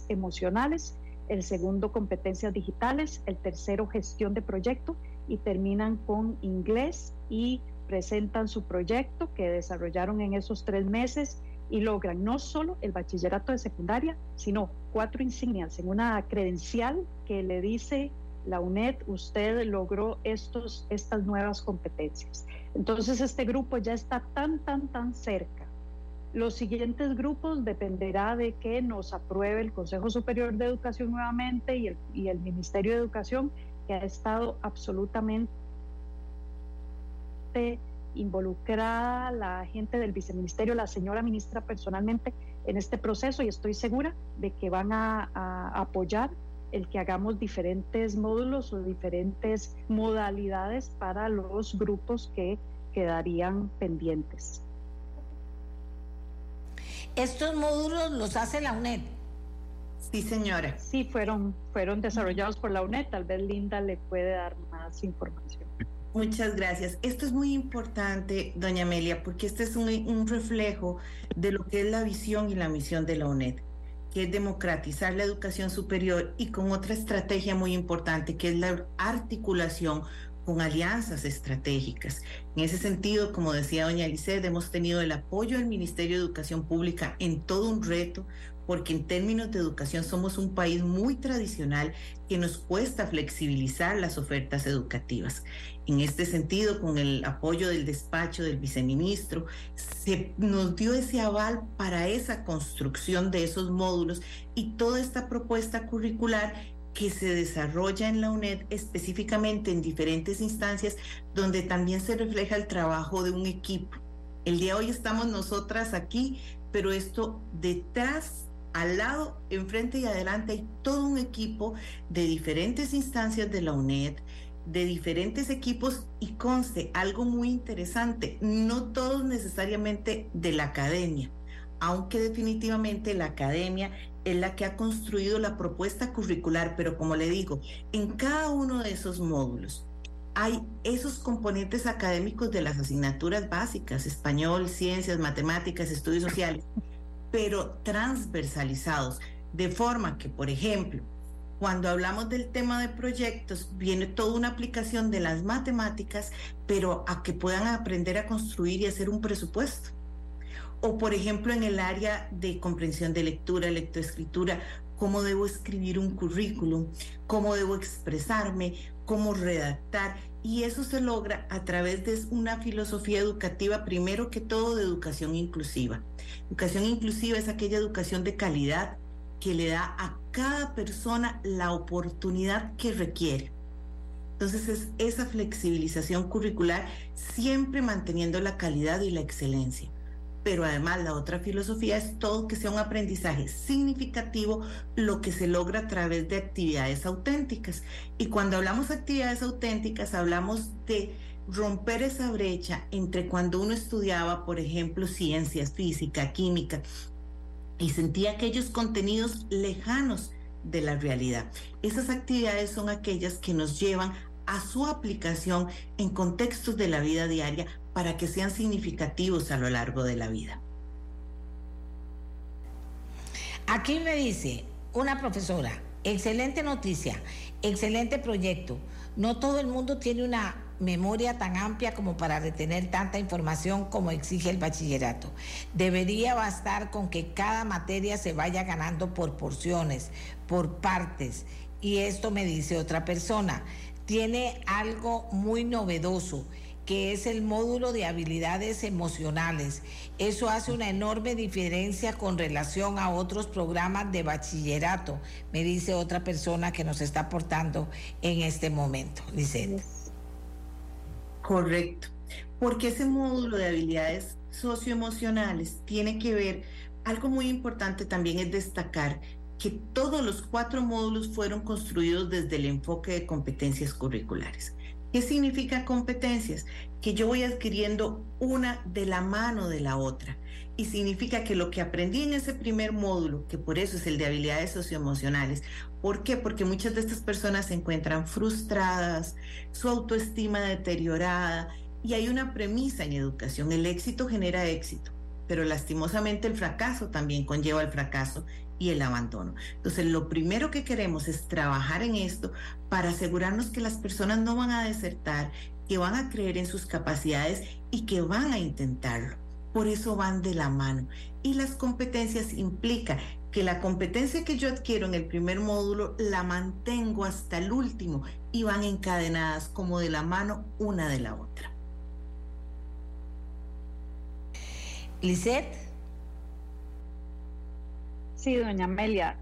emocionales, el segundo competencias digitales, el tercero gestión de proyecto y terminan con inglés y presentan su proyecto que desarrollaron en esos tres meses y logran no solo el bachillerato de secundaria, sino cuatro insignias en una credencial que le dice la UNED, usted logró estos, estas nuevas competencias. Entonces este grupo ya está tan, tan, tan cerca los siguientes grupos dependerá de que nos apruebe el Consejo Superior de Educación nuevamente y el, Ministerio de Educación, que ha estado absolutamente involucrada, la gente del viceministerio, la señora ministra personalmente en este proceso y estoy segura de que van a apoyar el que hagamos diferentes módulos o diferentes modalidades para los grupos que quedarían pendientes. ¿Estos módulos los hace la UNED? Sí, señora. Sí, fueron, fueron desarrollados por la UNED. Tal vez Linda le puede dar más información. Muchas gracias. Esto es muy importante, doña Amelia, porque este es un, un, reflejo de lo que es la visión y la misión de la UNED, que es democratizar la educación superior y con otra estrategia muy importante, que es la articulación con alianzas estratégicas. En ese sentido, como decía doña Lisset, hemos tenido el apoyo del Ministerio de Educación Pública en todo un reto, porque en términos de educación somos un país muy tradicional que nos cuesta flexibilizar las ofertas educativas. En este sentido, con el apoyo del despacho del viceministro, se nos dio ese aval para esa construcción de esos módulos y toda esta propuesta curricular que se desarrolla en la UNED específicamente en diferentes instancias donde también se refleja el trabajo de un equipo. El día de hoy estamos nosotras aquí, pero esto detrás, al lado, enfrente y adelante hay todo un equipo de diferentes instancias de la UNED, de diferentes equipos y conste algo muy interesante, no todos necesariamente de la academia, aunque definitivamente la academia es la que ha construido la propuesta curricular, pero como le digo, en cada uno de esos módulos hay esos componentes académicos de las asignaturas básicas, español, ciencias, matemáticas, estudios sociales, pero transversalizados, de forma que, por ejemplo, cuando hablamos del tema de proyectos, viene toda una aplicación de las matemáticas, pero a que puedan aprender a construir y hacer un presupuesto o por ejemplo en el área de comprensión de lectura, lectoescritura, cómo debo escribir un currículum, cómo debo expresarme, cómo redactar. Y eso se logra a través de una filosofía educativa, primero que todo, de educación inclusiva. Educación inclusiva es aquella educación de calidad que le da a cada persona la oportunidad que requiere. Entonces es esa flexibilización curricular siempre manteniendo la calidad y la excelencia pero además la otra filosofía es todo que sea un aprendizaje significativo, lo que se logra a través de actividades auténticas. Y cuando hablamos de actividades auténticas, hablamos de romper esa brecha entre cuando uno estudiaba, por ejemplo, ciencias, física, química, y sentía aquellos contenidos lejanos de la realidad. Esas actividades son aquellas que nos llevan a su aplicación en contextos de la vida diaria para que sean significativos a lo largo de la vida. Aquí me dice una profesora, excelente noticia, excelente proyecto. No todo el mundo tiene una memoria tan amplia como para retener tanta información como exige el bachillerato. Debería bastar con que cada materia se vaya ganando por porciones, por partes. Y esto me dice otra persona, tiene algo muy novedoso que es el módulo de habilidades emocionales. Eso hace una enorme diferencia con relación a otros programas de bachillerato, me dice otra persona que nos está aportando en este momento. Lisette. Correcto, porque ese módulo de habilidades socioemocionales tiene que ver, algo muy importante también es destacar que todos los cuatro módulos fueron construidos desde el enfoque de competencias curriculares. ¿Qué significa competencias? Que yo voy adquiriendo una de la mano de la otra. Y significa que lo que aprendí en ese primer módulo, que por eso es el de habilidades socioemocionales, ¿por qué? Porque muchas de estas personas se encuentran frustradas, su autoestima deteriorada, y hay una premisa en educación, el éxito genera éxito, pero lastimosamente el fracaso también conlleva el fracaso y el abandono. Entonces, lo primero que queremos es trabajar en esto para asegurarnos que las personas no van a desertar, que van a creer en sus capacidades y que van a intentarlo. Por eso van de la mano. Y las competencias implica que la competencia que yo adquiero en el primer módulo la mantengo hasta el último y van encadenadas como de la mano una de la otra. Lisette. Sí, doña Amelia,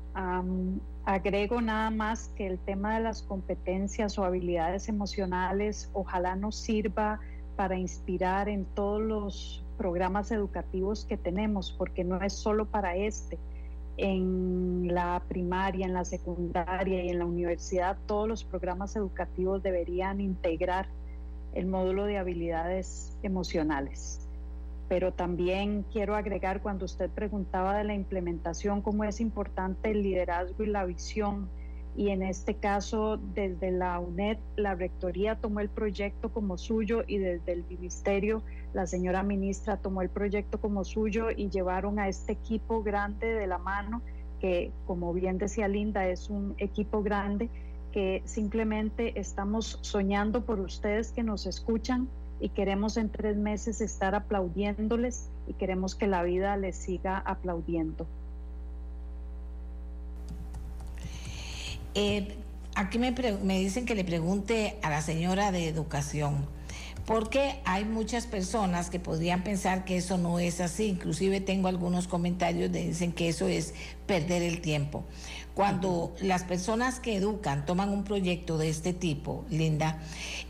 agrego nada más que el tema de las competencias o habilidades emocionales ojalá nos sirva para inspirar en todos los programas educativos que tenemos, porque no es solo para este. En la primaria, en la secundaria y en la universidad, todos los programas educativos deberían integrar el módulo de habilidades emocionales pero también quiero agregar cuando usted preguntaba de la implementación, cómo es importante el liderazgo y la visión. Y en este caso, desde la UNED, la Rectoría tomó el proyecto como suyo y desde el Ministerio, la señora ministra tomó el proyecto como suyo y llevaron a este equipo grande de la mano, que como bien decía Linda, es un equipo grande que simplemente estamos soñando por ustedes que nos escuchan y queremos en tres meses estar aplaudiéndoles y queremos que la vida les siga aplaudiendo. Eh, aquí me, me dicen que le pregunte a la señora de educación, porque hay muchas personas que podrían pensar que eso no es así. Inclusive tengo algunos comentarios que dicen que eso es perder el tiempo. Cuando las personas que educan toman un proyecto de este tipo, Linda,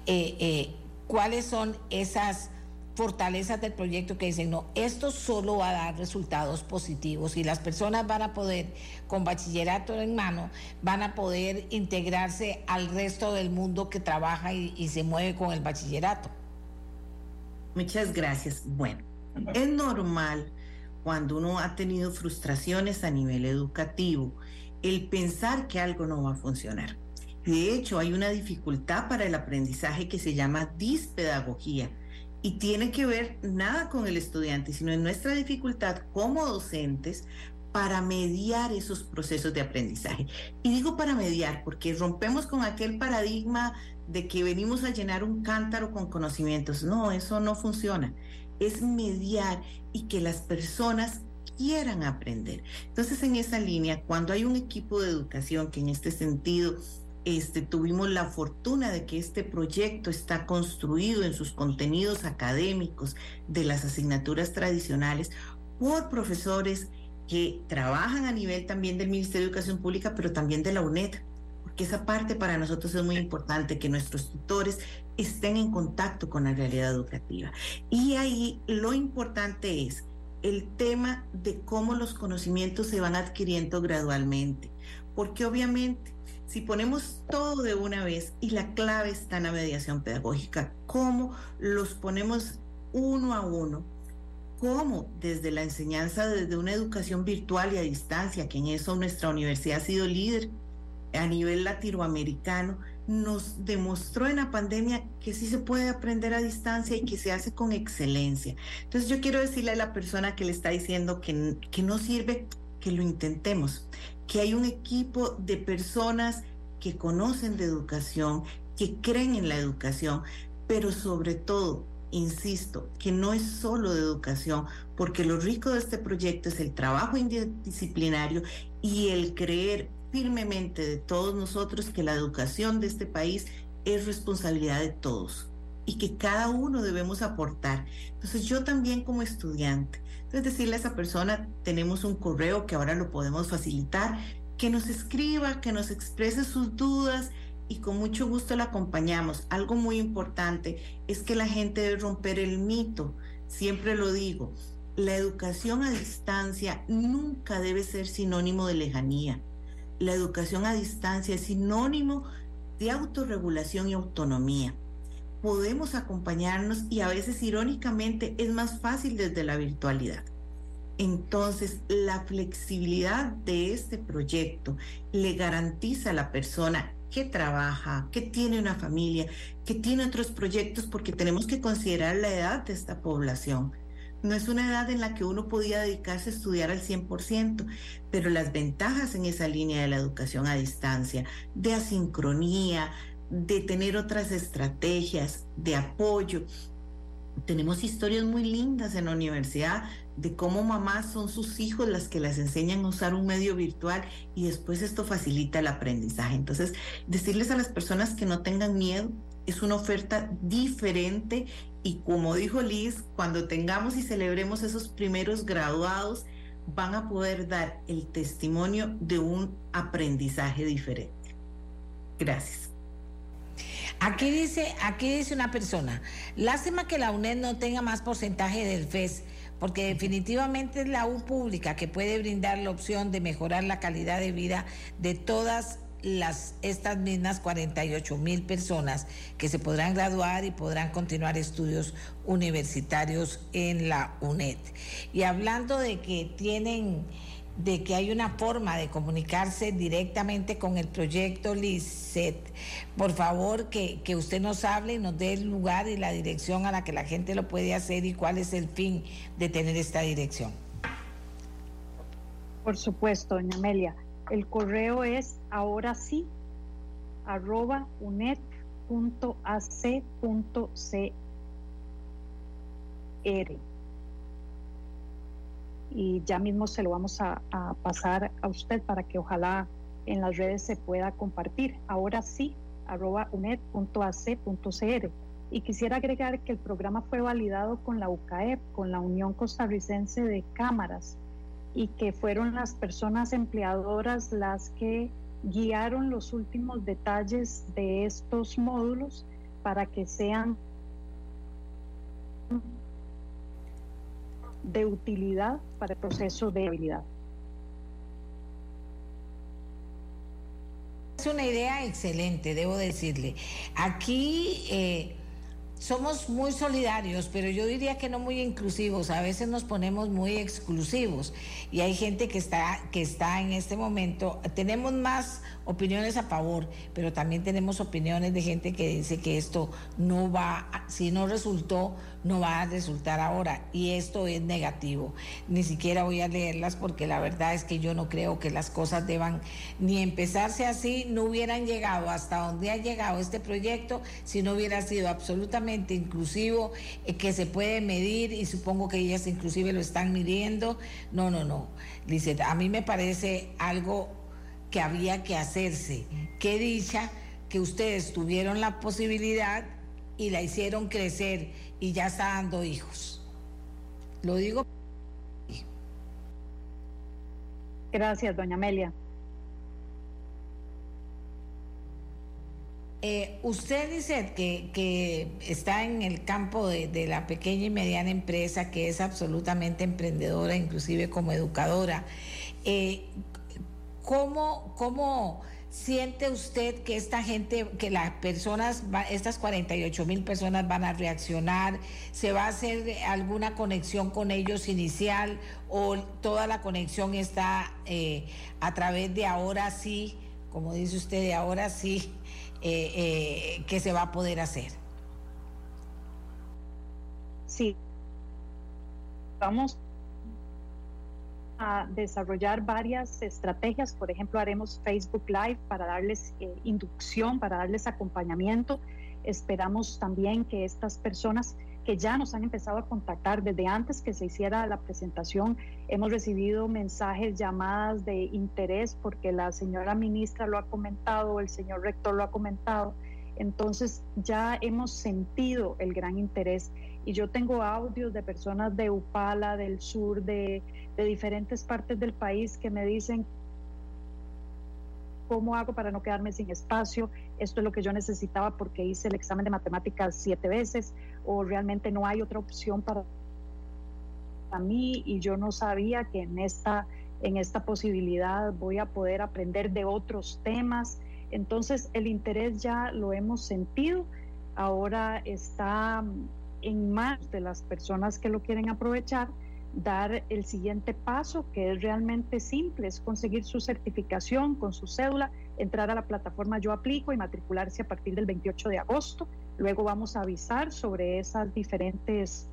eh, eh, cuáles son esas fortalezas del proyecto que dicen, no, esto solo va a dar resultados positivos y las personas van a poder, con bachillerato en mano, van a poder integrarse al resto del mundo que trabaja y, se mueve con el bachillerato. Muchas gracias. Bueno, es normal cuando uno ha tenido frustraciones a nivel educativo el pensar que algo no va a funcionar. De hecho, hay una dificultad para el aprendizaje que se llama dispedagogía y tiene que ver nada con el estudiante, sino en nuestra dificultad como docentes para mediar esos procesos de aprendizaje. Y digo para mediar porque rompemos con aquel paradigma de que venimos a llenar un cántaro con conocimientos. No, eso no funciona. Es mediar y que las personas quieran aprender. Entonces, en esa línea, cuando hay un equipo de educación que en este sentido este, tuvimos la fortuna de que este proyecto está construido en sus contenidos académicos de las asignaturas tradicionales por profesores que trabajan a nivel también del Ministerio de Educación Pública, pero también de la UNED, porque esa parte para nosotros es muy importante, que nuestros tutores estén en contacto con la realidad educativa. Y ahí lo importante es el tema de cómo los conocimientos se van adquiriendo gradualmente, porque obviamente si ponemos todo de una vez y la clave está en la mediación pedagógica, cómo los ponemos uno a uno, cómo desde la enseñanza, desde una educación virtual y a distancia, que en eso nuestra universidad ha sido líder. A nivel latinoamericano, nos demostró en la pandemia que sí se puede aprender a distancia y que se hace con excelencia. Entonces yo quiero decirle a la persona que le está diciendo que, que no sirve, que lo intentemos, que hay un equipo de personas que conocen de educación, que creen en la educación, pero sobre todo, insisto, que no es solo de educación, porque lo rico de este proyecto es el trabajo interdisciplinario y el creer firmemente de todos nosotros que la educación de este país es responsabilidad de todos y que cada uno debemos aportar. Entonces yo también como estudiante, entonces decirle a esa persona, tenemos un correo que ahora lo podemos facilitar, que nos escriba, que nos exprese sus dudas y con mucho gusto la acompañamos. Algo muy importante es que la gente debe romper el mito, siempre lo digo, la educación a distancia nunca debe ser sinónimo de lejanía la educación a distancia es sinónimo de autorregulación y autonomía. Podemos acompañarnos y a veces irónicamente es más fácil desde la virtualidad. Entonces, la flexibilidad de este proyecto le garantiza a la persona que trabaja, que tiene una familia, que tiene otros proyectos, porque tenemos que considerar la edad de esta población no es una edad en la que uno podía dedicarse a estudiar al 100%, pero las ventajas en esa línea de la educación a distancia, de asincronía, de tener otras estrategias, de apoyo. Tenemos historias muy lindas en la universidad de cómo mamás son sus hijos las que las enseñan a usar un medio virtual y después esto facilita el aprendizaje. Entonces, decirles a las personas que no tengan miedo, es una oferta diferente y como dijo Liz, cuando tengamos y celebremos esos primeros graduados, van a poder dar el testimonio de un aprendizaje diferente. Gracias. Aquí dice, aquí dice una persona, lástima que la UNED no tenga más porcentaje del FES, porque definitivamente es la U pública que puede brindar la opción de mejorar la calidad de vida de todas las, estas mismas 48 mil personas que se podrán graduar y podrán continuar estudios universitarios en la UNED. Y hablando de que tienen de que hay una forma de comunicarse directamente con el proyecto LICET. Por favor, que, que, usted nos hable y nos dé el lugar y la dirección a la que la gente lo puede hacer y cuál es el fin de tener esta dirección. Por supuesto, doña Amelia. El correo es ahora sí arroba unet.ac.cr. Y ya mismo se lo vamos a, pasar a usted para que ojalá en las redes se pueda compartir. Ahora sí, arroba unet.ac.cr. Y quisiera agregar que el programa fue validado con la UCAEP, con la Unión Costarricense de Cámaras y que fueron las personas empleadoras las que guiaron los últimos detalles de estos módulos para que sean de utilidad para el proceso de habilidad. Es una idea excelente, debo decirle. Aquí eh, somos muy solidarios, pero yo diría que no muy inclusivos. A veces nos ponemos muy exclusivos y hay gente que está, que está en este momento. Tenemos más opiniones a favor, pero también tenemos opiniones de gente que dice que esto no va, si no resultó, no va a resultar ahora. Y esto es negativo. Ni siquiera voy a leerlas porque la verdad es que yo no creo que las cosas deban ni empezarse así, no hubieran llegado hasta donde ha llegado este proyecto si no hubiera sido absolutamente inclusivo, eh, que se puede medir y supongo que ellas inclusive lo están midiendo. No, no, no. Dice, a mí me parece algo que había que hacerse. Qué dicha que ustedes tuvieron la posibilidad y la hicieron crecer y ya está dando hijos. Lo digo. Gracias, doña Amelia. Eh, usted dice que, que, está en el campo de, de, la pequeña y mediana empresa, que es absolutamente emprendedora, inclusive como educadora. Eh, ¿cómo, ¿Cómo siente usted que esta gente, que las personas, estas 48 mil personas van a reaccionar? ¿Se va a hacer alguna conexión con ellos inicial o toda la conexión está eh, a través de ahora sí, como dice usted, de ahora sí? eh, eh, que se va a poder hacer. Sí. Vamos a desarrollar varias estrategias. Por ejemplo, haremos Facebook Live para darles eh, inducción, para darles acompañamiento. Esperamos también que estas personas que ya nos han empezado a contactar desde antes que se hiciera la presentación. Hemos recibido mensajes, llamadas de interés porque la señora ministra lo ha comentado, el señor rector lo ha comentado. Entonces ya hemos sentido el gran interés y yo tengo audios de personas de Upala, del sur, de, de diferentes partes del país que me dicen ¿Cómo hago para no quedarme sin espacio? Esto es lo que yo necesitaba porque hice el examen de matemáticas siete veces o realmente no hay otra opción para, mí y yo no sabía que en esta, en esta posibilidad voy a poder aprender de otros temas. Entonces el interés ya lo hemos sentido, ahora está en más de las personas que lo quieren aprovechar dar el siguiente paso, que es realmente simple, es conseguir su certificación con su cédula, entrar a la plataforma Yo Aplico y matricularse a partir del 28 de agosto. Luego vamos a avisar sobre esas diferentes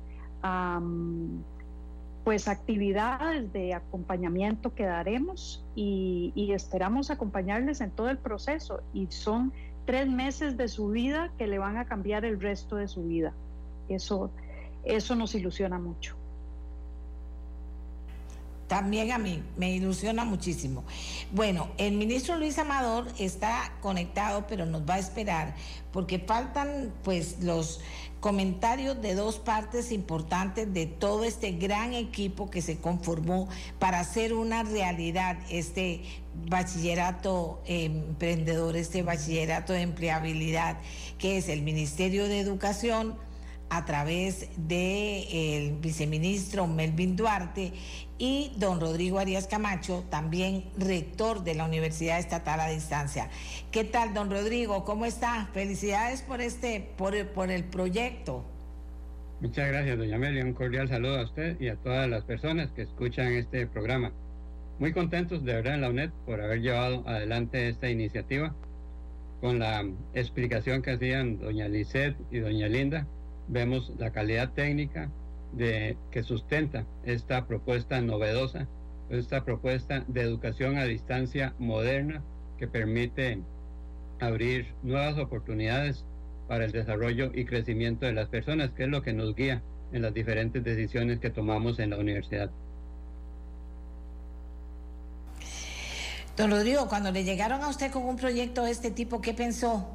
pues actividades de acompañamiento que daremos y, y esperamos acompañarles en todo el proceso. Y son tres meses de su vida que le van a cambiar el resto de su vida. Eso, eso nos ilusiona mucho también a mí me ilusiona muchísimo. Bueno, el ministro Luis Amador está conectado, pero nos va a esperar porque faltan pues los comentarios de dos partes importantes de todo este gran equipo que se conformó para hacer una realidad este bachillerato emprendedor, este bachillerato de empleabilidad, que es el Ministerio de Educación a través del viceministro Melvin Duarte y don Rodrigo Arias Camacho, también rector de la Universidad Estatal a Distancia. ¿Qué tal, don Rodrigo? ¿Cómo está? Felicidades por este, por el proyecto. Muchas gracias, doña Amelia. Un cordial saludo a usted y a todas las personas que escuchan este programa. Muy contentos de verdad en la UNED por haber llevado adelante esta iniciativa con la explicación que hacían doña Lisette y doña Linda vemos la calidad técnica de, que sustenta esta propuesta novedosa, esta propuesta de educación a distancia moderna que permite abrir nuevas oportunidades para el desarrollo y crecimiento de las personas, que es lo que nos guía en las diferentes decisiones que tomamos en la universidad. Don Rodrigo, cuando le llegaron a usted con un proyecto de este tipo, ¿qué pensó?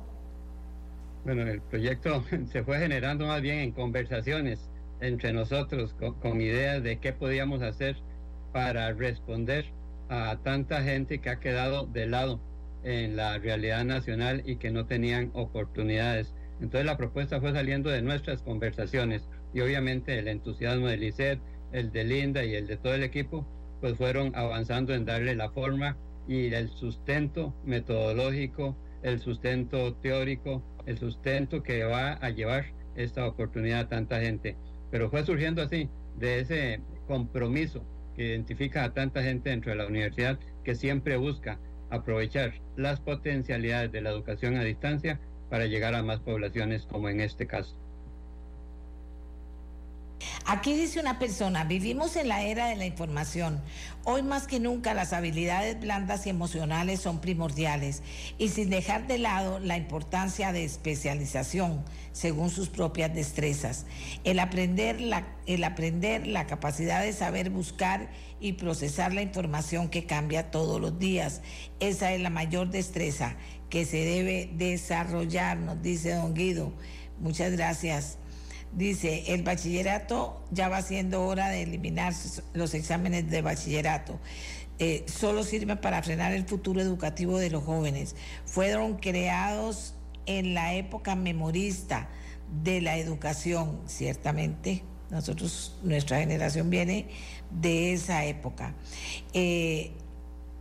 Bueno, el proyecto [laughs] se fue generando más bien en conversaciones entre nosotros con, con, ideas de qué podíamos hacer para responder a tanta gente que ha quedado de lado en la realidad nacional y que no tenían oportunidades. Entonces la propuesta fue saliendo de nuestras conversaciones y obviamente el entusiasmo de Lisset, el de Linda y el de todo el equipo, pues fueron avanzando en darle la forma y el sustento metodológico, el sustento teórico, el sustento que va a llevar esta oportunidad a tanta gente. Pero fue surgiendo así, de ese compromiso que identifica a tanta gente dentro de la universidad que siempre busca aprovechar las potencialidades de la educación a distancia para llegar a más poblaciones como en este caso. Aquí dice una persona, vivimos en la era de la información. Hoy más que nunca las habilidades blandas y emocionales son primordiales y sin dejar de lado la importancia de especialización según sus propias destrezas. El aprender la, el aprender la capacidad de saber buscar y procesar la información que cambia todos los días. Esa es la mayor destreza que se debe desarrollar, nos dice don Guido. Muchas gracias. Dice, el bachillerato ya va siendo hora de eliminar los exámenes de bachillerato. Eh, solo sirve para frenar el futuro educativo de los jóvenes. Fueron creados en la época memorista de la educación, ciertamente. Nosotros, nuestra generación viene de esa época. Eh,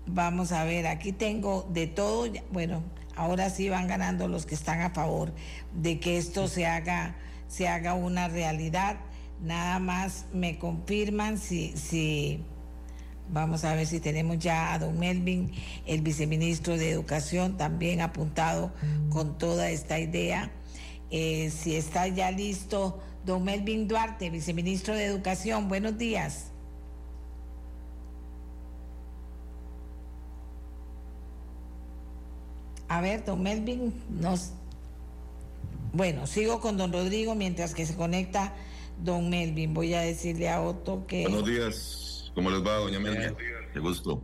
vamos a ver, aquí tengo de todo, bueno, ahora sí van ganando los que están a favor de que esto se haga se haga una realidad. Nada más me confirman si, si, vamos a ver si tenemos ya a don Melvin, el viceministro de Educación, también apuntado con toda esta idea. Eh, si está ya listo, don Melvin Duarte, viceministro de Educación, buenos días. A ver, don Melvin, nos bueno, sigo con don Rodrigo mientras que se conecta don Melvin. Voy a decirle a Otto que... Buenos días, ¿cómo les va, doña Melvin? Qué gusto.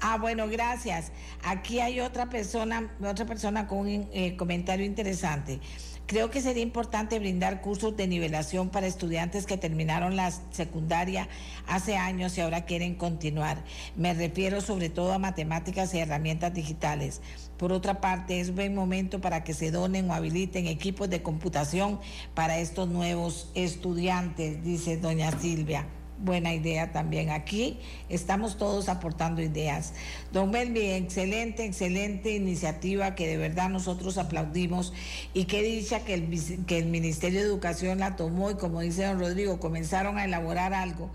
Ah, bueno, gracias. Aquí hay otra persona, otra persona con un eh, comentario interesante. Creo que sería importante brindar cursos de nivelación para estudiantes que terminaron la secundaria hace años y ahora quieren continuar. Me refiero sobre todo a matemáticas y herramientas digitales. Por otra parte, es buen momento para que se donen o habiliten equipos de computación para estos nuevos estudiantes, dice doña Silvia buena idea también. Aquí estamos todos aportando ideas. Don Melvi, excelente, excelente iniciativa que de verdad nosotros aplaudimos y qué dicha que el, que el Ministerio de Educación la tomó y como dice don Rodrigo, comenzaron a elaborar algo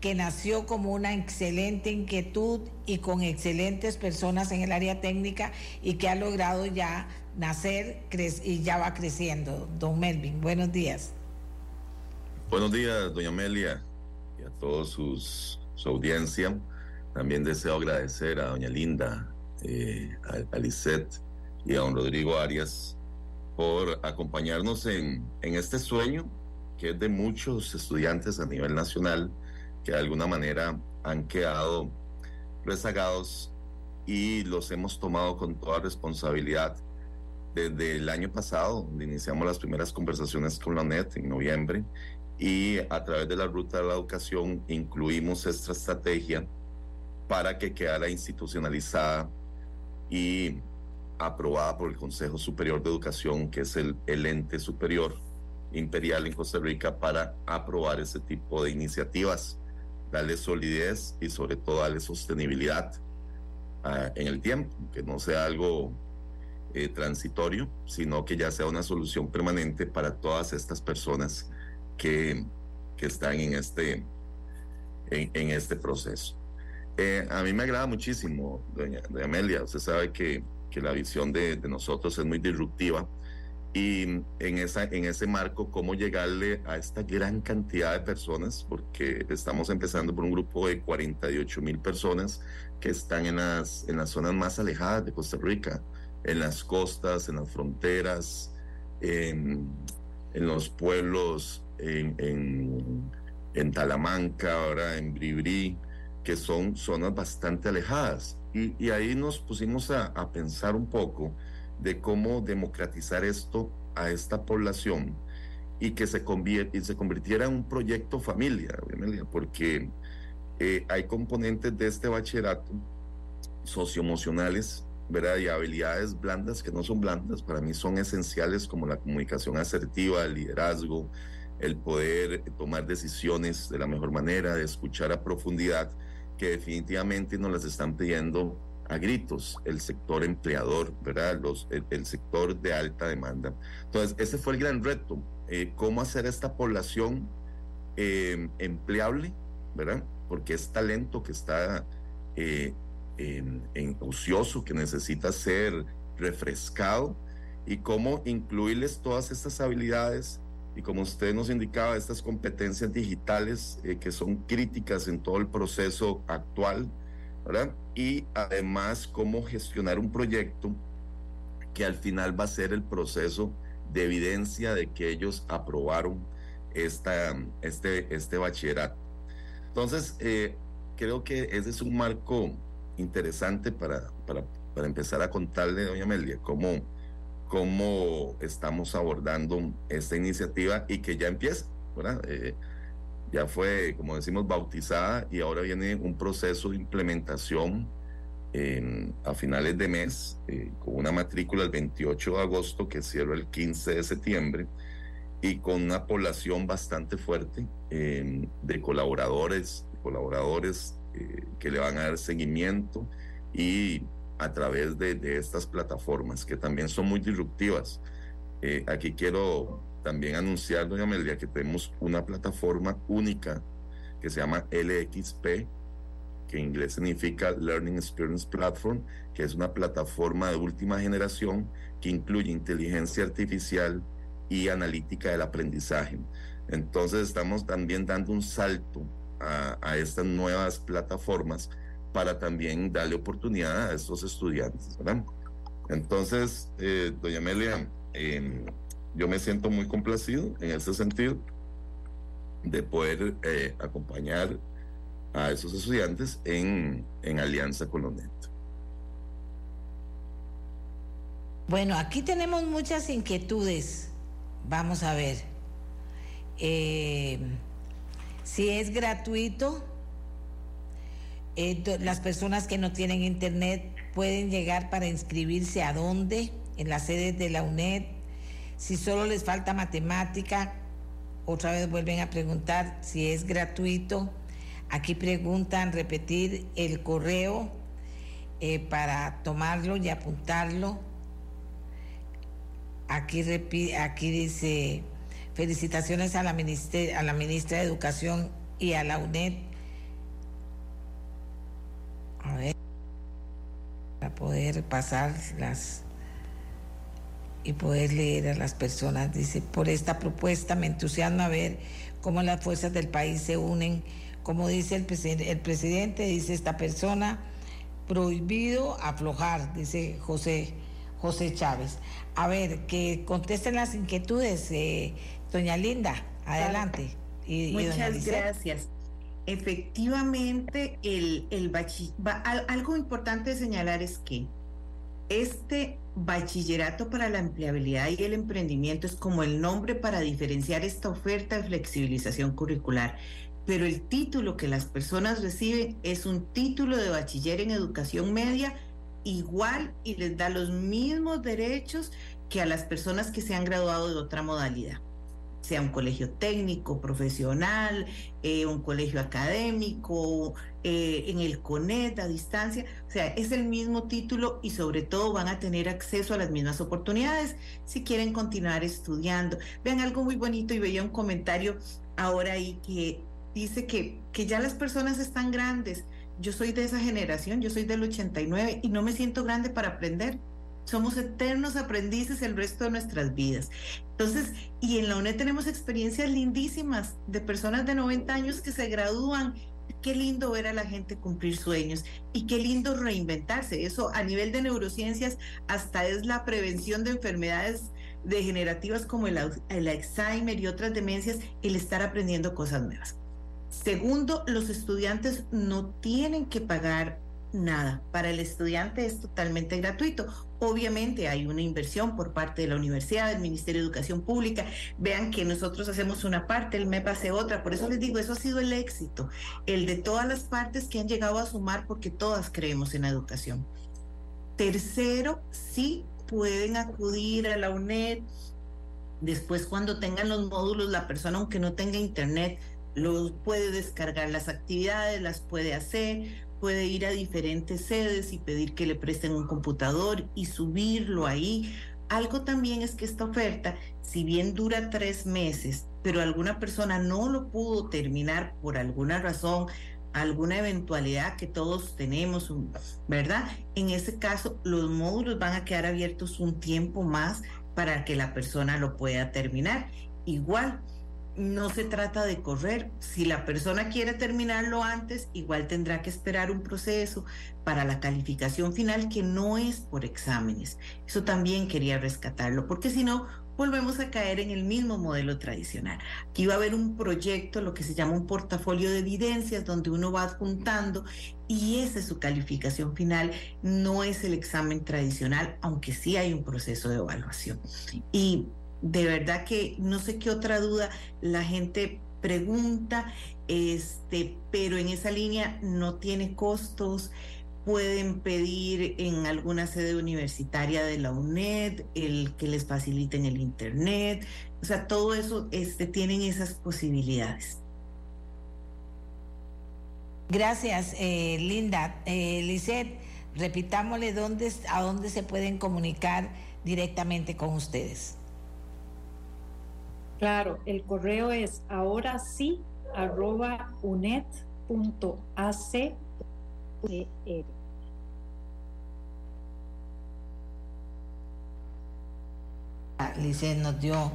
que nació como una excelente inquietud y con excelentes personas en el área técnica y que ha logrado ya nacer y ya va creciendo. Don Melvin, buenos días. Buenos días, doña Amelia toda sus, su audiencia. También deseo agradecer a doña Linda, eh, a, Lisette y a don Rodrigo Arias por acompañarnos en, en este sueño que es de muchos estudiantes a nivel nacional que de alguna manera han quedado rezagados y los hemos tomado con toda responsabilidad. Desde el año pasado, donde iniciamos las primeras conversaciones con la NET en noviembre, y a través de la ruta de la educación incluimos esta estrategia para que quedara institucionalizada y aprobada por el Consejo Superior de Educación, que es el, ente superior imperial en Costa Rica, para aprobar ese tipo de iniciativas, darle solidez y sobre todo darle sostenibilidad ah, en el tiempo, que no sea algo eh, transitorio, sino que ya sea una solución permanente para todas estas personas que, que están en este, en, este proceso. Eh, a mí me agrada muchísimo, doña, Amelia, usted sabe que, que la visión de, de, nosotros es muy disruptiva y en, esa, en ese marco, cómo llegarle a esta gran cantidad de personas, porque estamos empezando por un grupo de 48 mil personas que están en las, en las zonas más alejadas de Costa Rica, en las costas, en las fronteras, en, en los pueblos en, en, Talamanca, ahora en Bribri, que son zonas bastante alejadas. Y, ahí nos pusimos a, pensar un poco de cómo democratizar esto a esta población y que se, y se convirtiera en un proyecto familia, porque eh, hay componentes de este bachillerato socioemocionales ¿verdad? y habilidades blandas que no son blandas, para mí son esenciales como la comunicación asertiva, el liderazgo, el poder tomar decisiones de la mejor manera, de escuchar a profundidad, que definitivamente nos las están pidiendo a gritos el sector empleador, ¿verdad? Los, el, sector de alta demanda. Entonces, ese fue el gran reto, eh, cómo hacer esta población em, empleable, ¿verdad? Porque es talento que está eh, en, en ocioso, que necesita ser refrescado, y cómo incluirles todas estas habilidades y como usted nos indicaba, estas competencias digitales eh, que son críticas en todo el proceso actual, Y además cómo gestionar un proyecto que al final va a ser el proceso de evidencia de que ellos aprobaron esta, este, este bachillerato. Entonces, eh, creo que ese es un marco interesante para, para, para empezar a contarle, doña Amelia, cómo, cómo estamos abordando esta iniciativa y que ya empieza, ya fue, como decimos, bautizada y ahora viene un proceso de implementación a finales de mes, eh, con una matrícula el 28 de agosto que cierra el 15 de septiembre y con una población bastante fuerte de colaboradores, colaboradores eh, que le van a dar seguimiento y a través de, estas plataformas que también son muy disruptivas. Eh, aquí quiero también anunciar, doña Amelia, que tenemos una plataforma única que se llama LXP, que en inglés significa Learning Experience Platform, que es una plataforma de última generación que incluye inteligencia artificial y analítica del aprendizaje. Entonces estamos también dando un salto a, estas nuevas plataformas para también darle oportunidad a estos estudiantes. Entonces, eh, doña Amelia, em, yo me siento muy complacido en ese sentido de poder eh, acompañar a esos estudiantes en, en alianza con los NET. Bueno, aquí tenemos muchas inquietudes. Vamos a ver. Eh, si es gratuito, eh, las personas que no tienen internet pueden llegar para inscribirse a dónde, en las sedes de la UNED. Si solo les falta matemática, otra vez vuelven a preguntar si es gratuito. Aquí preguntan repetir el correo eh, para tomarlo y apuntarlo. Aquí, aquí dice felicitaciones a la, a la ministra de Educación y a la UNED a ver, para poder pasar las y poder leer a las personas. Dice, por esta propuesta me entusiasma ver cómo las fuerzas del país se unen. Como dice el, presidente, el presidente, dice esta persona, prohibido aflojar, dice José, José Chávez. A ver, que contesten las inquietudes, eh, doña Linda, adelante. Y, Muchas gracias. Efectivamente, el, el algo importante de señalar es que este bachillerato para la empleabilidad y el emprendimiento es como el nombre para diferenciar esta oferta de flexibilización curricular. Pero el título que las personas reciben es un título de bachiller en educación media igual y les da los mismos derechos que a las personas que se han graduado de otra modalidad sea un colegio técnico, profesional, eh, un colegio académico, eh, en el CONET a distancia. O sea, es el mismo título y sobre todo van a tener acceso a las mismas oportunidades si quieren continuar estudiando. Vean algo muy bonito y veía un comentario ahora ahí que dice que, que ya las personas están grandes. Yo soy de esa generación, yo soy del 89 y no me siento grande para aprender somos eternos aprendices el resto de nuestras vidas. Entonces, y en la UNED tenemos experiencias lindísimas de personas de 90 años que se gradúan. Qué lindo ver a la gente cumplir sueños y qué lindo reinventarse. Eso a nivel de neurociencias hasta es la prevención de enfermedades degenerativas como el, el Alzheimer y otras demencias, el estar aprendiendo cosas nuevas. Segundo, los estudiantes no tienen que pagar nada. Para el estudiante es totalmente gratuito. Obviamente hay una inversión por parte de la universidad, del Ministerio de Educación Pública. Vean que nosotros hacemos una parte, el MEP hace otra. Por eso les digo, eso ha sido el éxito, el de todas las partes que han llegado a sumar porque todas creemos en la educación. Tercero, sí pueden acudir a la UNED. Después, cuando tengan los módulos, la persona, aunque no tenga internet, los puede descargar las actividades, las puede hacer, puede ir a diferentes sedes y pedir que le presten un computador y subirlo ahí. Algo también es que esta oferta, si bien dura tres meses, pero alguna persona no lo pudo terminar por alguna razón, alguna eventualidad que todos tenemos, ¿verdad? En ese caso, los módulos van a quedar abiertos un tiempo más para que la persona lo pueda terminar. igual no se trata de correr. Si la persona quiere terminarlo antes, igual tendrá que esperar un proceso para la calificación final que no es por exámenes. Eso también quería rescatarlo, porque si no, volvemos a caer en el mismo modelo tradicional. Aquí va a haber un proyecto, lo que se llama un portafolio de evidencias, donde uno va adjuntando y esa es su calificación final, no es el examen tradicional, aunque sí hay un proceso de evaluación. Y de verdad que no sé qué otra duda la gente pregunta, este, pero en esa línea no tiene costos. Pueden pedir en alguna sede universitaria de la UNED el que les faciliten el internet. O sea, todo eso este, tienen esas posibilidades. Gracias, eh, Linda. Eh, Lisette, repitámosle dónde, a dónde se pueden comunicar directamente con ustedes. Claro, el correo es ahora sí arroba unet.ac. Lice nos dio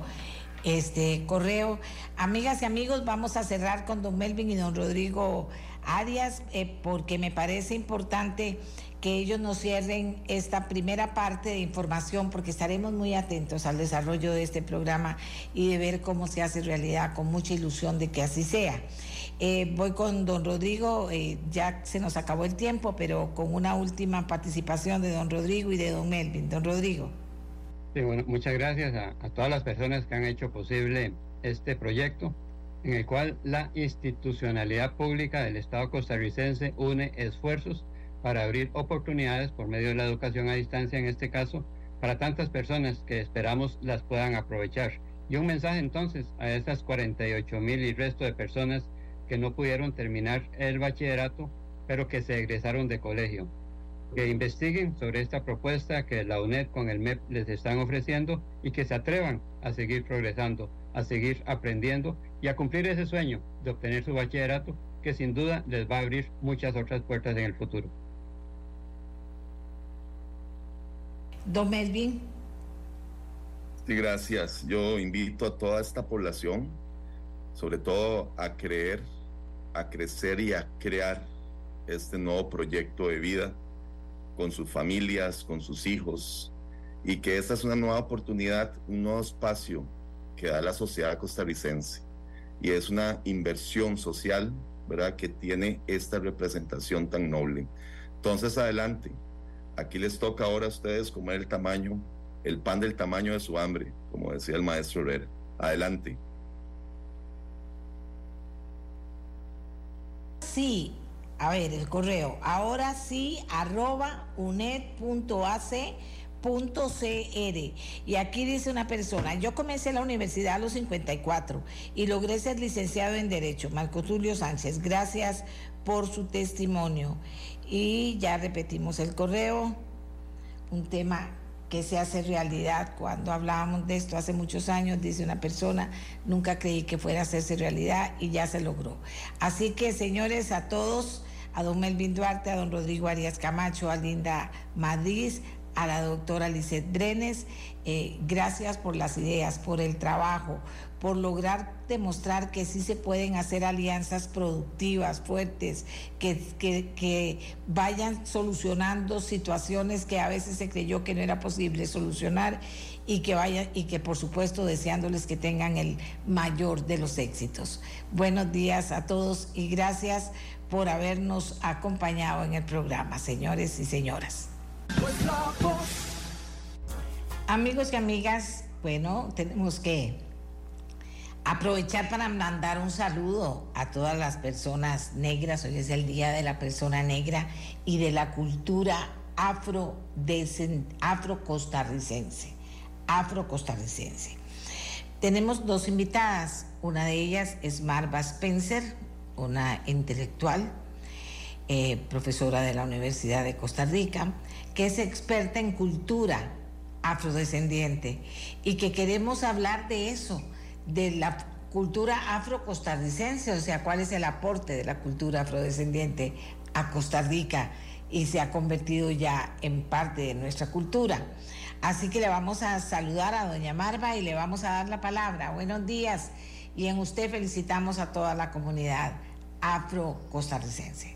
este correo. Amigas y amigos, vamos a cerrar con don Melvin y don Rodrigo Arias eh, porque me parece importante que ellos nos cierren esta primera parte de información porque estaremos muy atentos al desarrollo de este programa y de ver cómo se hace realidad con mucha ilusión de que así sea. Eh, voy con don Rodrigo, eh, ya se nos acabó el tiempo, pero con una última participación de don Rodrigo y de don Melvin. Don Rodrigo. Sí, bueno, muchas gracias a, a todas las personas que han hecho posible este proyecto en el cual la institucionalidad pública del Estado costarricense une esfuerzos para abrir oportunidades por medio de la educación a distancia, en este caso, para tantas personas que esperamos las puedan aprovechar. Y un mensaje entonces a esas 48 mil y resto de personas que no pudieron terminar el bachillerato, pero que se egresaron de colegio. Que investiguen sobre esta propuesta que la UNED con el MEP les están ofreciendo y que se atrevan a seguir progresando, a seguir aprendiendo y a cumplir ese sueño de obtener su bachillerato que sin duda les va a abrir muchas otras puertas en el futuro. Don Melvin. Sí, gracias. Yo invito a toda esta población, sobre todo a creer, a crecer y a crear este nuevo proyecto de vida con sus familias, con sus hijos, y que esta es una nueva oportunidad, un nuevo espacio que da la sociedad costarricense. Y es una inversión social, ¿verdad?, que tiene esta representación tan noble. Entonces, adelante, Aquí les toca ahora a ustedes comer el tamaño, el pan del tamaño de su hambre, como decía el maestro Herrera. Adelante. Sí, a ver, el correo. Ahora sí, arroba unet.ac.cr. Y aquí dice una persona, yo comencé la universidad a los 54 y logré ser licenciado en Derecho. Marco Tulio Sánchez, gracias por su testimonio. Y ya repetimos el correo, un tema que se hace realidad. Cuando hablábamos de esto hace muchos años, dice una persona, nunca creí que fuera a hacerse realidad y ya se logró. Así que, señores, a todos, a don Melvin Duarte, a don Rodrigo Arias Camacho, a Linda Madrid, a la doctora Lizeth Brenes, eh, gracias por las ideas, por el trabajo, por lograr demostrar que sí se pueden hacer alianzas productivas, fuertes, que, que, vayan solucionando situaciones que a veces se creyó que no era posible solucionar y que vayan y que por supuesto deseándoles que tengan el mayor de los éxitos. Buenos días a todos y gracias por habernos acompañado en el programa, señores y señoras. Amigos y amigas, bueno, tenemos que Aprovechar para mandar un saludo a todas las personas negras. Hoy es el Día de la Persona Negra y de la cultura afro, afro costarricense. Afro costarricense. Tenemos dos invitadas. Una de ellas es Marva Spencer, una intelectual, eh, profesora de la Universidad de Costa Rica, que es experta en cultura afrodescendiente y que queremos hablar de eso de la cultura afro-costarricense, o sea, cuál es el aporte de la cultura afrodescendiente a Costa Rica y se ha convertido ya en parte de nuestra cultura. Así que le vamos a saludar a doña Marva y le vamos a dar la palabra. Buenos días. Y en usted felicitamos a toda la comunidad afro-costarricense.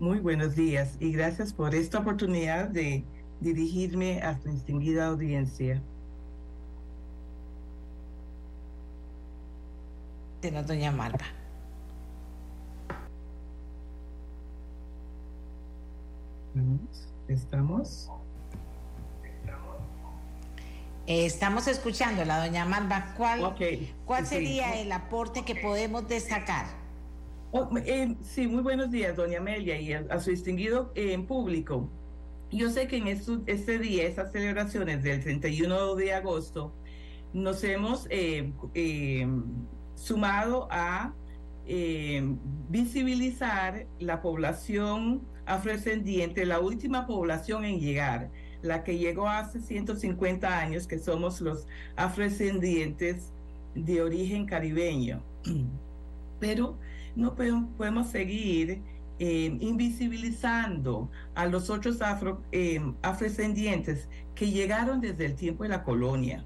Muy buenos días y gracias por esta oportunidad de dirigirme a su distinguida audiencia. Tenemos doña Marva. ¿Estamos? Estamos escuchando la doña Marva. ¿Cuál, ¿cuál sería el aporte que podemos destacar? Oh, eh, sí, muy buenos días, doña Amelia, y a, su distinguido en público. Yo sé que en este día, esas celebraciones del 31 de agosto, nos hemos eh, eh, sumado a visibilizar la población afrodescendiente, la última población en llegar, la que llegó hace 150 años, que somos los afrodescendientes de origen caribeño. [clears throat] Pero no podemos, seguir eh, invisibilizando a los otros afro, eh, afrodescendientes que llegaron desde el tiempo de la colonia.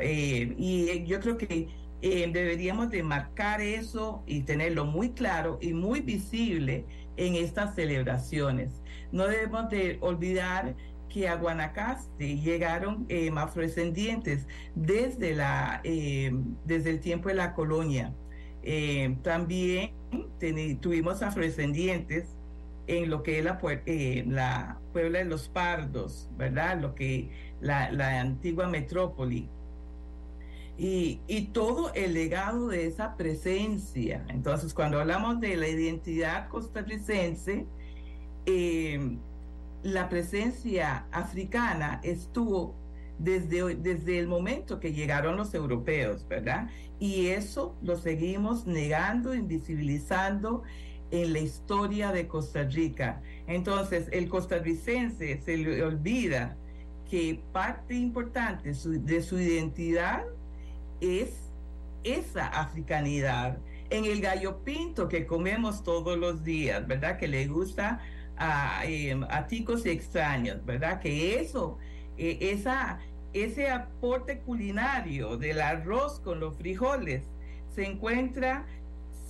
Eh, y yo creo que deberíamos de marcar eso y tenerlo muy claro y muy visible en estas celebraciones. No debemos de olvidar que a Guanacaste llegaron eh, afrodescendientes desde, la, eh, desde el tiempo de la colonia. Eh, también tuvimos afrodescendientes en lo que es la, la Puebla de los Pardos, ¿verdad? Lo que la, la antigua metrópoli. Y, todo el legado de esa presencia. Entonces, cuando hablamos de la identidad costarricense, eh, la presencia africana estuvo desde, desde el momento que llegaron los europeos, ¿verdad? Y eso lo seguimos negando, invisibilizando en la historia de Costa Rica. Entonces, el costarricense se le olvida que parte importante de su identidad es esa africanidad. En el gallo pinto que comemos todos los días, ¿verdad? Que le gusta a, eh, ticos y extraños, ¿verdad? Que eso, eh, esa, ese aporte culinario del arroz con los frijoles se encuentra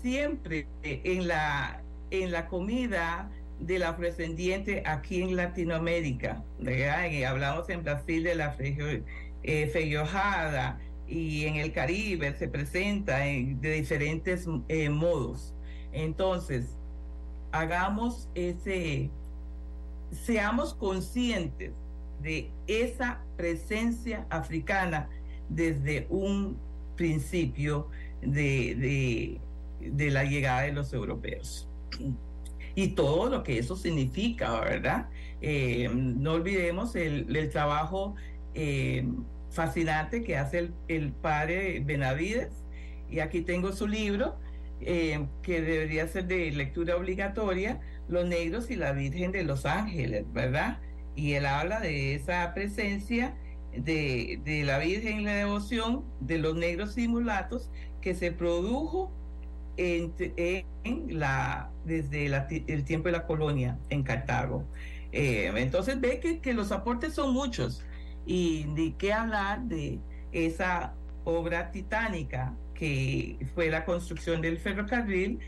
siempre en la, en la comida de la afrodescendiente aquí en Latinoamérica, ¿verdad? hablamos en Brasil de la eh, feijoada y en el Caribe se presenta de diferentes eh, modos. Entonces, hagamos ese, seamos conscientes de esa presencia africana desde un principio de, de, la llegada de los europeos. Y todo lo que eso significa, ¿verdad? Eh, no olvidemos el, el trabajo eh, fascinante que hace el, el, padre Benavides. Y aquí tengo su libro, eh, que debería ser de lectura obligatoria, Los Negros y la Virgen de los Ángeles, ¿verdad? Y él habla de esa presencia de, de la Virgen y la devoción de los negros y mulatos que se produjo en la, desde el tiempo de la colonia en Cartago. Eh, entonces ve que, que, los aportes son muchos y de qué hablar de esa obra titánica que fue la construcción del ferrocarril,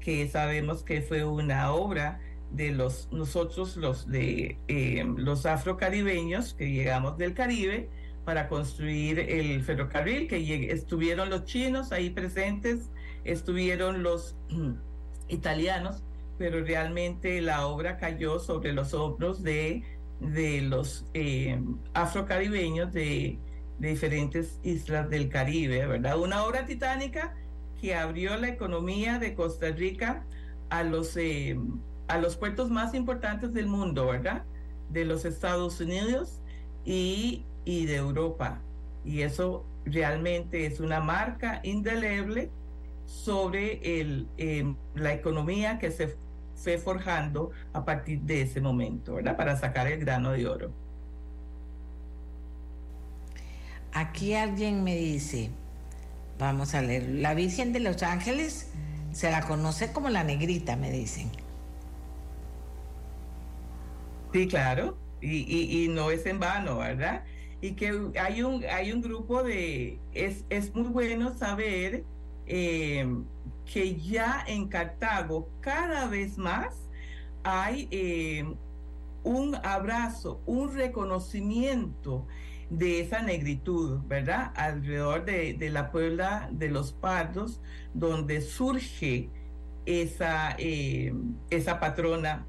que sabemos que fue una obra de los nosotros los de eh, los afrocaribeños que llegamos del Caribe para construir el ferrocarril que estuvieron los chinos ahí presentes estuvieron los [clears throat] italianos pero realmente la obra cayó sobre los hombros de de los eh, afrocaribeños de de diferentes islas del Caribe, ¿verdad? Una obra titánica que abrió la economía de Costa Rica a los, eh, a los puertos más importantes del mundo, ¿verdad? De los Estados Unidos y, y de Europa. Y eso realmente es una marca indeleble sobre el, eh, la economía que se fue forjando a partir de ese momento, ¿verdad? Para sacar el grano de oro. Aquí alguien me dice, vamos a leer, la Virgen de los Ángeles se la conoce como la negrita, me dicen. Sí, claro. y, y, no es en vano, ¿verdad? Y que hay un, hay un grupo de, es, es muy bueno saber eh, que ya en Cartago cada vez más hay eh, un abrazo, un reconocimiento de esa negritud, ¿verdad? Alrededor de, la Puebla de los Pardos, donde surge esa, eh, esa patrona,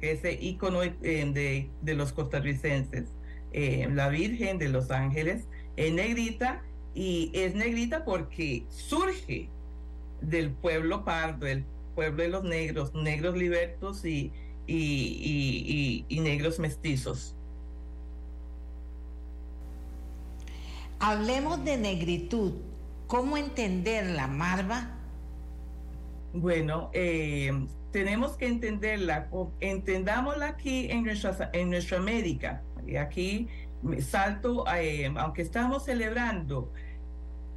ese ícono de, de, los costarricenses, la Virgen de los Ángeles, en negrita, y es negrita porque surge del pueblo pardo, del pueblo de los negros, negros libertos y, y, negros mestizos. Hablemos de negritud. ¿Cómo entenderla, Marva? Bueno, eh, tenemos que entenderla, entendámosla aquí en nuestra, en nuestra América. Y aquí salto, eh, aunque estamos celebrando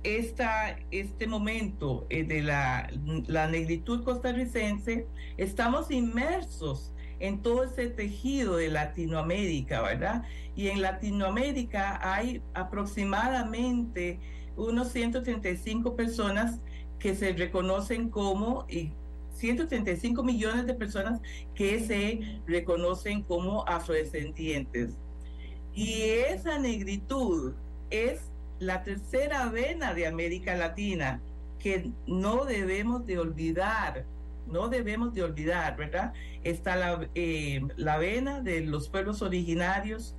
esta, este momento eh, de la, la negritud costarricense, estamos inmersos en todo ese tejido de Latinoamérica, ¿verdad? Y en Latinoamérica hay aproximadamente unos 135 personas que se reconocen como, y 135 millones de personas que se reconocen como afrodescendientes. Y esa negritud es la tercera vena de América Latina que no debemos de olvidar, no debemos de olvidar, ¿verdad? Está la, eh, la vena de los pueblos originarios,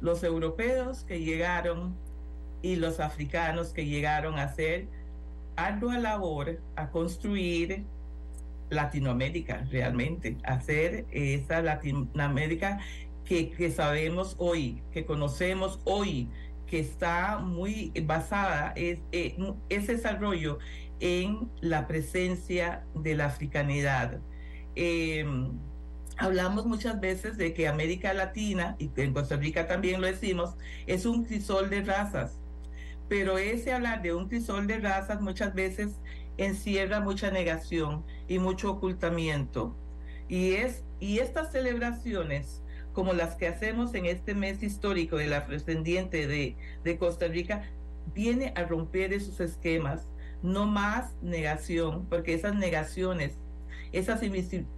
los europeos que llegaron y los africanos que llegaron a hacer ardua labor a construir Latinoamérica realmente, hacer esa Latinoamérica que, que sabemos hoy, que conocemos hoy, que está muy basada, es, eh, ese desarrollo en la presencia de la africanidad. Em, hablamos muchas veces de que América Latina, y en Costa Rica también lo decimos, es un crisol de razas, pero ese hablar de un crisol de razas muchas veces encierra mucha negación y mucho ocultamiento. Y, es, y estas celebraciones como las que hacemos en este mes histórico del afrodescendiente de, de Costa Rica, viene a romper esos esquemas. No más negación, porque esas negaciones, esas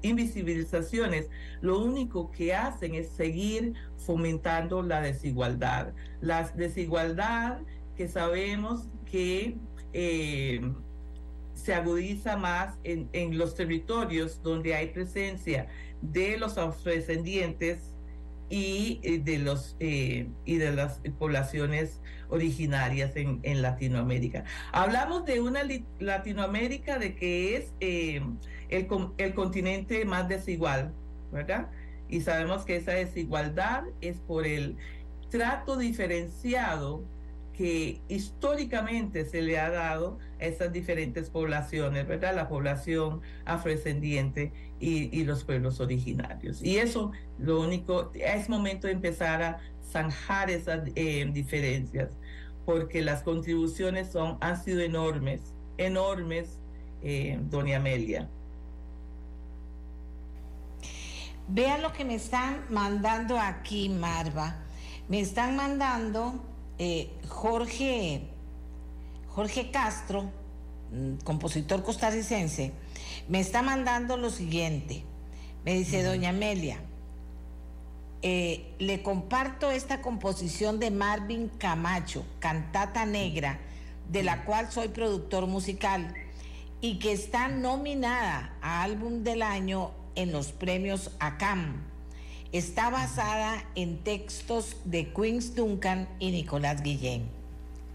invisibilizaciones, lo único que hacen es seguir fomentando la desigualdad. La desigualdad que sabemos que eh, se agudiza más en, los territorios donde hay presencia de los afrodescendientes y de los eh, y de las poblaciones originarias en, en, Latinoamérica. Hablamos de una Latinoamérica de que es eh, el, el continente más desigual, ¿verdad? Y sabemos que esa desigualdad es por el trato diferenciado que históricamente se le ha dado a esas diferentes poblaciones, ¿verdad? La población afrodescendiente y, los pueblos originarios. Y eso, lo único, es momento de empezar a zanjar esas eh, diferencias, porque las contribuciones son, han sido enormes, enormes, eh, doña Amelia. Vean lo que me están mandando aquí, Marva. Me están mandando eh, Jorge, Jorge Castro, mm, compositor costarricense, me está mandando lo siguiente. Me dice, doña Amelia, eh, le comparto esta composición de Marvin Camacho, Cantata Negra, de la cual soy productor musical y que está nominada a Álbum del Año en los premios ACAM. Está basada en textos de Queens Duncan y Nicolás Guillén.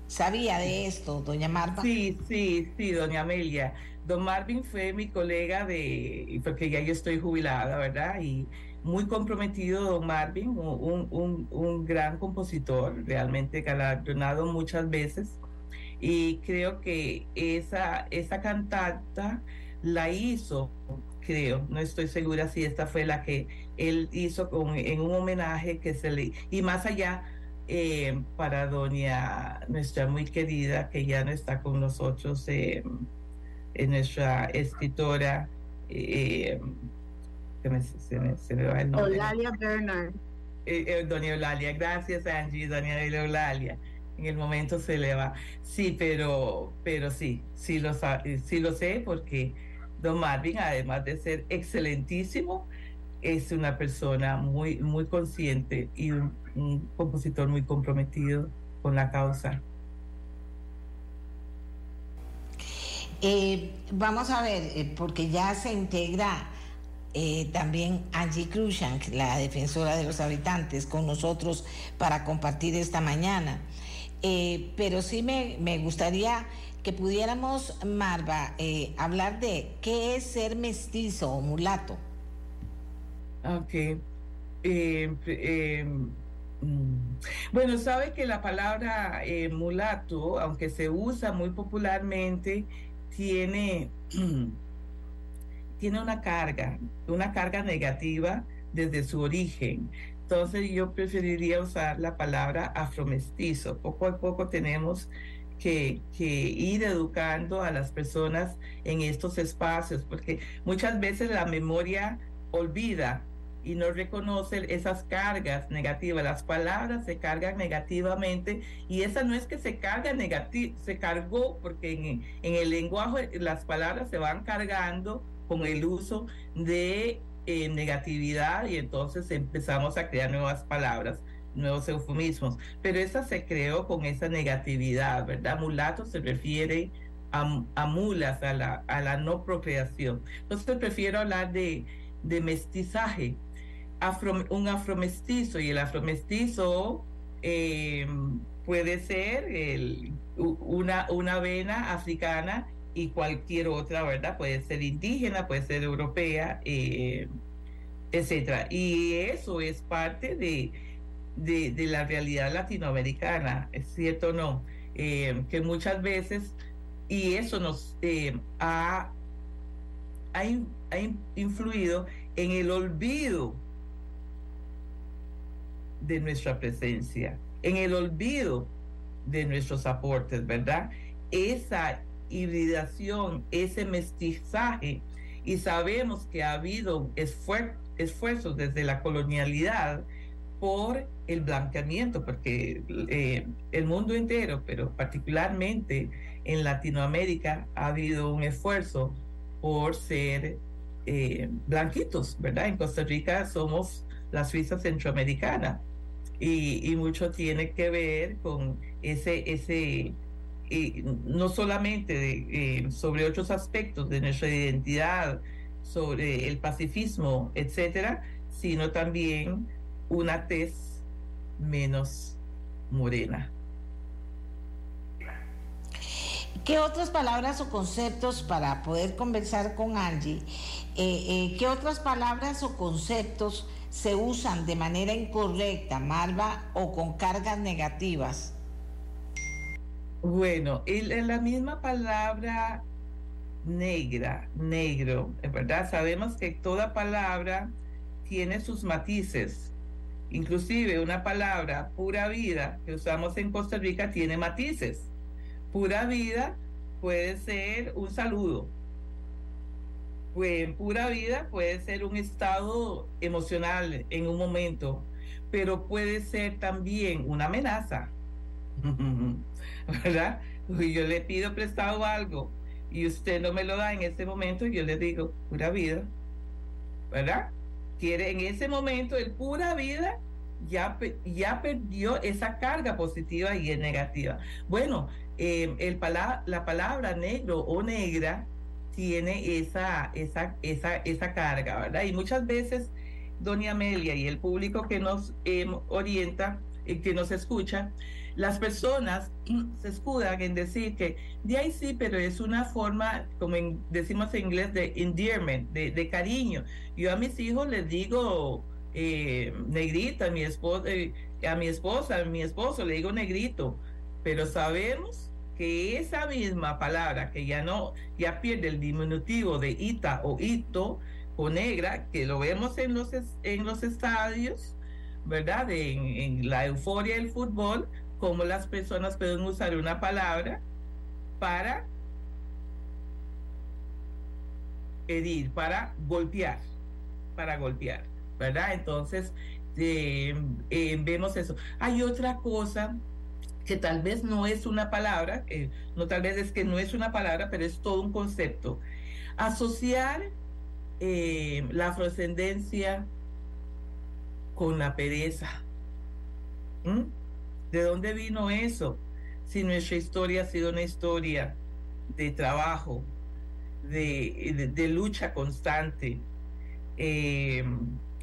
¿Sabía de esto, doña Marta? Sí, sí, sí, doña Amelia. Don Marvin fue mi colega de, porque ya yo estoy jubilada, ¿verdad? Y muy comprometido, don Marvin, un, gran compositor, realmente galardonado muchas veces. Y creo que esa cantata la hizo, creo, no estoy segura si esta fue la que él hizo con, en un homenaje que se le... Y más allá, eh, para doña, nuestra muy querida, que ya no está con nosotros, eh, nuestra escritora, eh, se, me, se, me, va el nombre. Eulalia Bernard. eh, eh, doña Eulalia. Gracias, Angie, doña Eulalia. En el momento se le va. Sí, pero, pero sí, sí lo, sí lo sé porque don Marvin, además de ser excelentísimo, es una persona muy, muy consciente y un, compositor muy comprometido con la causa. Eh, vamos a ver, eh, porque ya se integra eh, también Angie Cruzan, la defensora de los habitantes, con nosotros para compartir esta mañana. pero sí me, me, gustaría que pudiéramos, Marva, hablar de qué es ser mestizo o mulato. Ok. Eh, eh, mm, bueno, sabe que la palabra eh, mulato, aunque se usa muy popularmente, tiene, [clears throat] tiene una carga, una carga negativa desde su origen. Entonces yo preferiría usar la palabra afromestizo. Poco a poco tenemos que, ir educando a las personas en estos espacios, porque muchas veces la memoria olvida y no reconoce esas cargas negativas. Las palabras se cargan negativamente y esa no es que se carga negativo, se cargó porque en, en, el lenguaje las palabras se van cargando con el uso de eh, negatividad y entonces empezamos a crear nuevas palabras nuevos eufemismos, pero esa se creó con esa negatividad, ¿verdad? Mulato se refiere a, a mulas, a la, a la no procreación. Entonces prefiero hablar de, de mestizaje, un afromestizo y el afromestizo eh, puede ser una, una vena africana y cualquier otra, ¿verdad? Puede ser indígena, puede ser europea, eh, etcétera. Y eso es parte de, de, la realidad latinoamericana, ¿es cierto o no? Eh, que muchas veces, y eso nos ha, ha, influido en el olvido de nuestra presencia, en el olvido de nuestros aportes, ¿verdad? Esa hibridación, ese mestizaje, y sabemos que ha habido esfuerzos desde la colonialidad por el blanqueamiento, porque eh, el mundo entero, pero particularmente en Latinoamérica, ha habido un esfuerzo por ser eh, blanquitos, ¿verdad? En Costa Rica somos la Suiza centroamericana y, mucho tiene que ver con ese, ese no solamente eh, sobre otros aspectos de nuestra identidad, sobre el pacifismo, etcétera, sino también una tez menos morena. ¿Qué otras palabras o conceptos para poder conversar con Angie? Eh, eh, ¿Qué otras palabras o conceptos se usan de manera incorrecta, Marva, o con cargas negativas? Bueno, en la misma palabra negra, negro, ¿verdad? Sabemos que toda palabra tiene sus matices. Inclusive una palabra pura vida que usamos en Costa Rica tiene matices. Pura vida puede ser un saludo, pues pura vida puede ser un estado emocional en un momento, pero puede ser también una amenaza, [laughs] ¿verdad? yo le pido prestado algo y usted no me lo da en ese momento, yo le digo, pura vida, ¿verdad? Quiere en ese momento el pura vida ya, ya perdió esa carga positiva y negativa. Bueno, eh, el la palabra negro o negra tiene esa, esa, esa, esa carga, ¿verdad? Y muchas veces, doña Amelia y el público que nos em, orienta, y que nos escucha, las personas [clears throat] se escudan en decir que de ahí sí, pero es una forma, como decimos en inglés, de endearment, de, cariño. Yo a mis hijos les digo eh, negrita, a mi, esposa, eh, a mi esposa, a mi esposo le digo negrito, pero sabemos que esa misma palabra que ya no, ya pierde el diminutivo de ita o ito o negra, que lo vemos en los, en los estadios, ¿verdad? En, en la euforia del fútbol, como las personas pueden usar una palabra para herir, para golpear, para golpear, ¿verdad? Entonces, vemos eso. Hay otra cosa que tal vez no es una palabra, no tal vez es que no es una palabra, pero es todo un concepto. Asociar la afrodescendencia con la pereza. ¿De dónde vino eso? Si nuestra historia ha sido una historia de trabajo, de, lucha constante. Eh,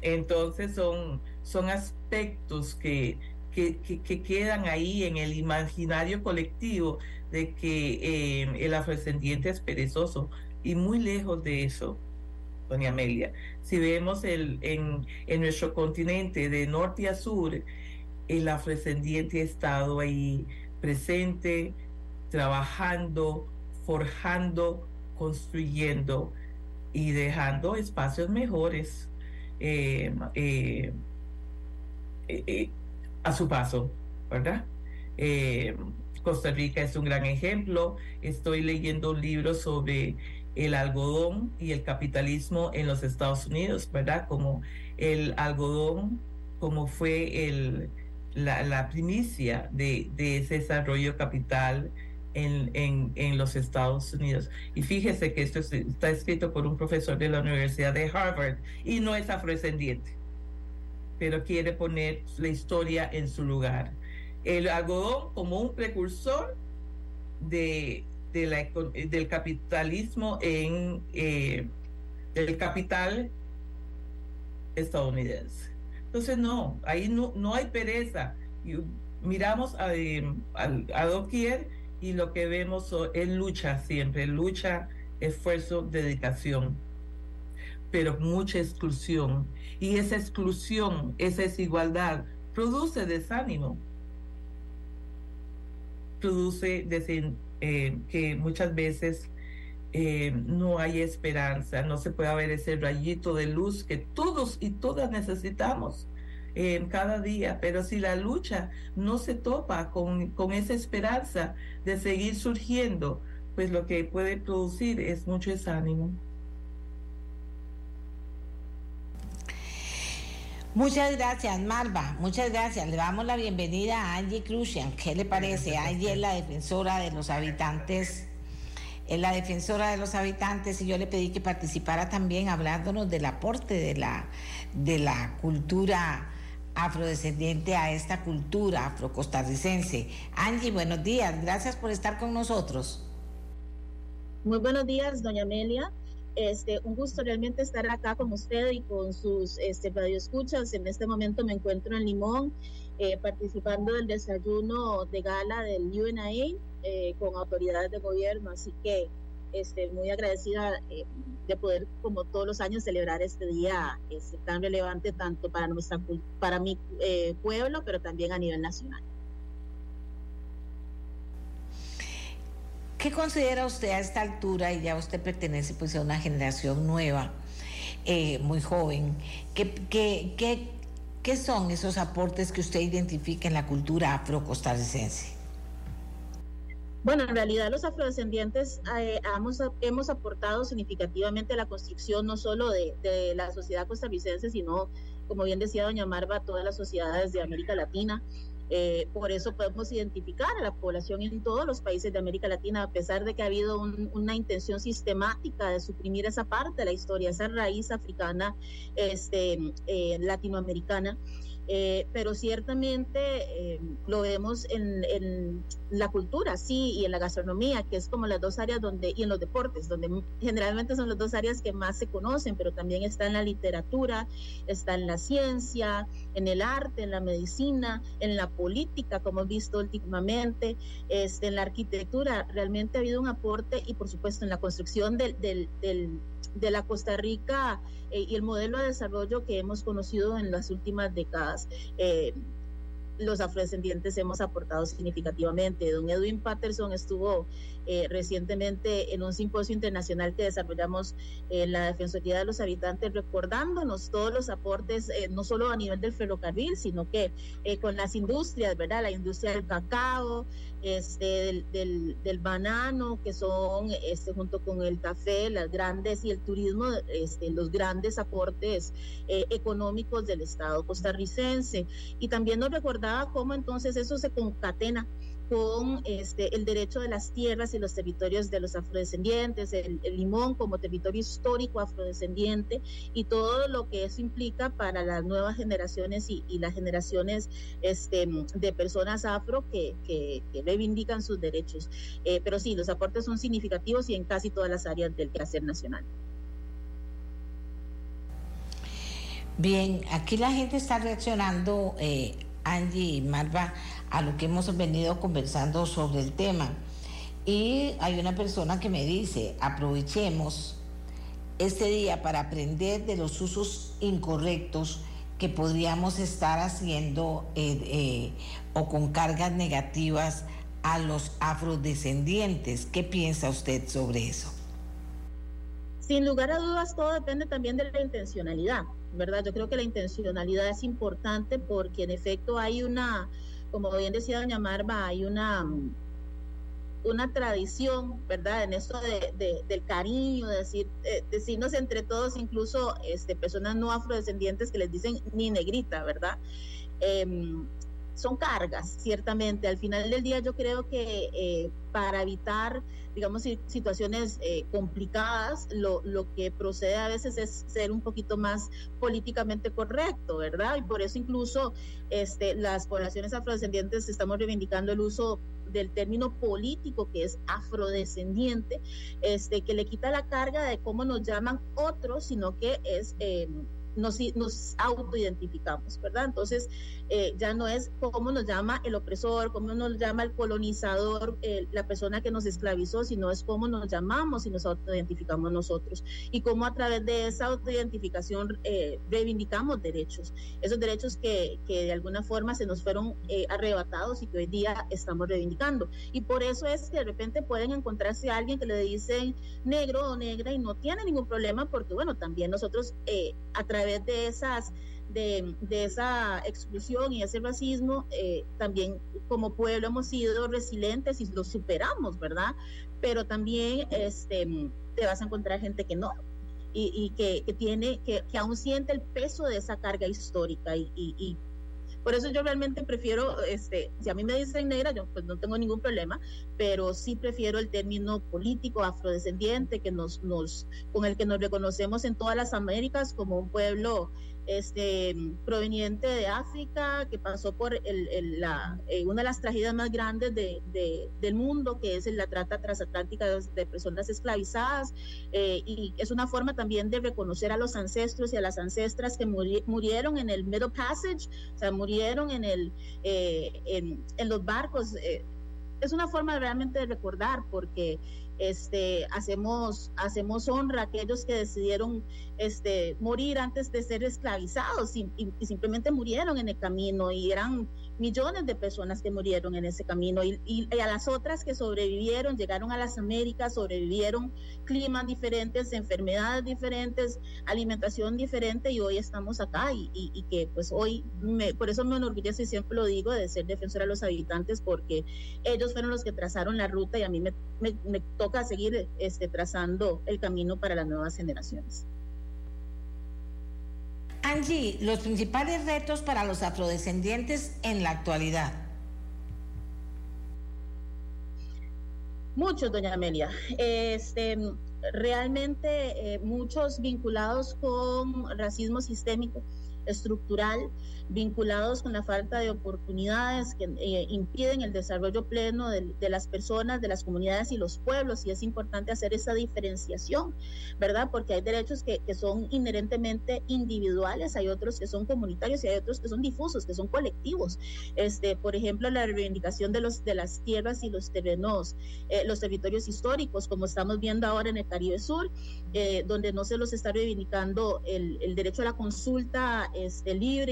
entonces son, son aspectos que, que, quedan ahí en el imaginario colectivo de que eh, el afrodescendiente es perezoso y muy lejos de eso, doña Amelia. Si vemos el, en, en nuestro continente de norte a sur, el afrodescendiente ha estado ahí presente, trabajando, forjando, construyendo y dejando espacios mejores eh, eh, eh, a su paso, ¿verdad? Costa Rica es un gran ejemplo. Estoy leyendo un libro sobre el algodón y el capitalismo en los Estados Unidos, ¿verdad? Como el algodón, como fue el, la, primicia de, de, ese desarrollo capital en, en, los Estados Unidos. Y fíjese que esto está escrito por un profesor de la Universidad de Harvard y no es afrodescendiente, pero quiere poner la historia en su lugar. El algodón como un precursor de, de la, del capitalismo en el eh, capital estadounidense. Entonces, no, ahí no, no hay pereza. miramos a, eh, a, a doquier y lo que vemos es lucha siempre, lucha, esfuerzo, dedicación, pero mucha exclusión. Y esa exclusión, esa desigualdad, produce desánimo, produce eh, que muchas veces eh, no hay esperanza, no se puede ver ese rayito de luz que todos y todas necesitamos cada día, pero si la lucha no se topa con, con esa esperanza de seguir surgiendo, pues lo que puede producir es mucho desánimo. Muchas gracias, Marva. Muchas gracias. Le damos la bienvenida a Angie Crucian. ¿Qué le parece? Angie es la defensora de los habitantes, es la defensora de los habitantes y yo le pedí que participara también hablándonos del aporte de la, de la cultura afrodescendiente a esta cultura afrocostarricense. Angie, buenos días, gracias por estar con nosotros. Muy buenos días, doña Amelia. Este, un gusto realmente estar acá con usted y con sus este, radioescuchas. En este momento me encuentro en Limón, eh, participando del desayuno de gala del UNA eh, con autoridades de gobierno. Así que este, muy agradecida eh, de poder, como todos los años, celebrar este día este, tan relevante tanto para, nuestra, para mi pueblo, pero también a nivel nacional. ¿Qué considera usted a esta altura, y ya usted pertenece pues a una generación nueva, muy joven, ¿qué, qué, qué, qué son esos aportes que usted identifica en la cultura afrocostarricense? Bueno, en realidad los afrodescendientes eh, hemos, aportado significativamente a la construcción no solo de, la sociedad costarricense, sino, como bien decía doña Marva, todas las sociedades de América Latina. Eh, por eso podemos identificar a la población en todos los países de América Latina, a pesar de que ha habido una intención sistemática de suprimir esa parte de la historia, esa raíz africana, este, eh, latinoamericana. Eh, pero ciertamente eh, lo vemos en, la cultura, sí, y en la gastronomía, que es como las dos áreas donde, y en los deportes, donde generalmente son las dos áreas que más se conocen, pero también está en la literatura, está en la ciencia, en el arte, en la medicina, en la política, como hemos visto últimamente, este, en la arquitectura, realmente ha habido un aporte y por supuesto en la construcción del, del, del de la Costa Rica eh, y el modelo de desarrollo que hemos conocido en las últimas décadas. Eh, los afrodescendientes hemos aportado significativamente. Don Edwin Patterson estuvo eh, recientemente en un simposio internacional que desarrollamos en la Defensoría de los Habitantes, recordándonos todos los aportes, no solo a nivel del ferrocarril, sino que con las industrias, ¿verdad? La industria del cacao, este, del, del, banano, que son este, junto con el café, las grandes y el turismo, este, los grandes aportes eh, económicos del Estado costarricense. Y también nos recordaba cómo entonces eso se concatena con este, el derecho de las tierras y los territorios de los afrodescendientes, el, limón como territorio histórico afrodescendiente y todo lo que eso implica para las nuevas generaciones y, las generaciones este, de personas afro que, que, reivindican sus derechos. Eh, pero sí, los aportes son significativos y en casi todas las áreas del quehacer nacional. Bien, aquí la gente está reaccionando, eh, Angie y Marva, a lo que hemos venido conversando sobre el tema. Y hay una persona que me dice, aprovechemos este día para aprender de los usos incorrectos que podríamos estar haciendo eh, eh, o con cargas negativas a los afrodescendientes. ¿Qué piensa usted sobre eso? Sin lugar a dudas, todo depende también de la intencionalidad, ¿verdad? Yo creo que la intencionalidad es importante porque en efecto hay una, como bien decía doña Marva, hay una, una tradición, ¿verdad? En esto de, del cariño, de decir, decirnos entre todos, incluso este, personas no afrodescendientes que les dicen ni negrita, ¿verdad? Em, son cargas, ciertamente. Al final del día yo creo que eh, para evitar, digamos, situaciones eh, complicadas, lo, lo, que procede a veces es ser un poquito más políticamente correcto, ¿verdad? Y por eso incluso este, las poblaciones afrodescendientes estamos reivindicando el uso del término político que es afrodescendiente, este, que le quita la carga de cómo nos llaman otros, sino que es... Eh, nos, nos autoidentificamos, ¿verdad? Entonces, eh, ya no es cómo nos llama el opresor, cómo nos llama el colonizador, eh, la persona que nos esclavizó, sino es cómo nos llamamos y nos autoidentificamos nosotros. Y cómo a través de esa autoidentificación eh, reivindicamos derechos, esos derechos que, que, de alguna forma se nos fueron arrebatados y que hoy día estamos reivindicando. Y por eso es que de repente pueden encontrarse a alguien que le dicen negro o negra y no tiene ningún problema porque, bueno, también nosotros a través de esas de, esa exclusión y ese racismo, eh, también como pueblo hemos sido resilientes y lo superamos, ¿verdad? Pero también este, te vas a encontrar gente que no, y, que, tiene, que, que, aún siente el peso de esa carga histórica y, por eso yo realmente prefiero, este, si a mí me dicen negra, yo pues no tengo ningún problema, pero sí prefiero el término político afrodescendiente que nos, nos, con el que nos reconocemos en todas las Américas como un pueblo este, proveniente de África, que pasó por eh, una de las tragedias más grandes de, del mundo, que es la trata transatlántica de, personas esclavizadas, eh, y es una forma también de reconocer a los ancestros y a las ancestras que murieron en el Middle Passage, o sea, murieron en, eh, los barcos. Es una forma realmente de recordar, porque este, hacemos, hacemos honra a aquellos que decidieron este, morir antes de ser esclavizados y, simplemente murieron en el camino y eran millones de personas que murieron en ese camino y, a las otras que sobrevivieron, llegaron a las Américas, sobrevivieron climas diferentes, enfermedades diferentes, alimentación diferente y hoy estamos acá y, que pues hoy, me, por eso me enorgullece y siempre lo digo de ser defensora de los habitantes porque ellos fueron los que trazaron la ruta y a mí me, me toca seguir este, trazando el camino para las nuevas generaciones. Angie, los principales retos para los afrodescendientes en la actualidad. Muchos, doña Amelia. Este, realmente eh, muchos vinculados con racismo sistémico, estructural, vinculados con la falta de oportunidades que eh, impiden el desarrollo pleno de, las personas, de las comunidades y los pueblos. Y es importante hacer esa diferenciación, ¿verdad? Porque hay derechos que, que son inherentemente individuales, hay otros que son comunitarios y hay otros que son difusos, que son colectivos. Este, por ejemplo, la reivindicación de, los, de las tierras y los terrenos, eh, los territorios históricos, como estamos viendo ahora en el Caribe Sur, eh, donde no se los está reivindicando el, el derecho a la consulta este, libre,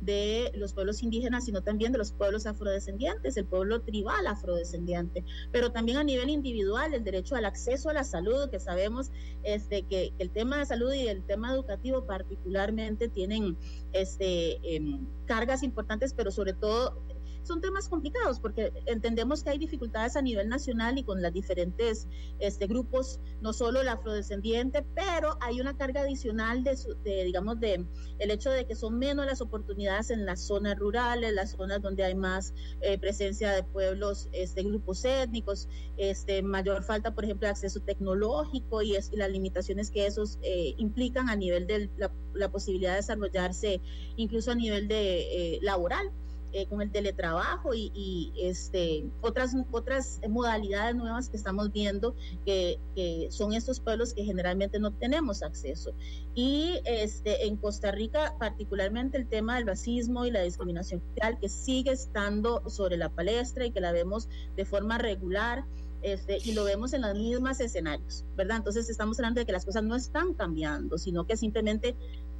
de los pueblos indígenas, sino también de los pueblos afrodescendientes, el pueblo tribal afrodescendiente, pero también a nivel individual, el derecho al acceso a la salud, que sabemos este, que, el tema de salud y el tema educativo particularmente tienen este, em, cargas importantes, pero sobre todo son temas complicados porque entendemos que hay dificultades a nivel nacional y con las diferentes este, grupos, no solo el afrodescendiente, pero hay una carga adicional de, de, digamos, de el hecho de que son menos las oportunidades en las zonas rurales, las zonas donde hay más eh, presencia de pueblos, este, grupos étnicos, este, mayor falta, por ejemplo, de acceso tecnológico y, es, las limitaciones que esos eh, implican a nivel de la, la, posibilidad de desarrollarse incluso a nivel de eh, laboral. Eh, con el teletrabajo y, y, este, otras, otras modalidades nuevas que estamos viendo que, que, son estos pueblos que generalmente no tenemos acceso. Y este, en Costa Rica, particularmente el tema del racismo y la discriminación social que sigue estando sobre la palestra y que la vemos de forma regular. Este, y lo vemos en los mismos escenarios, ¿verdad? Entonces estamos hablando de que las cosas no están cambiando, sino que simplemente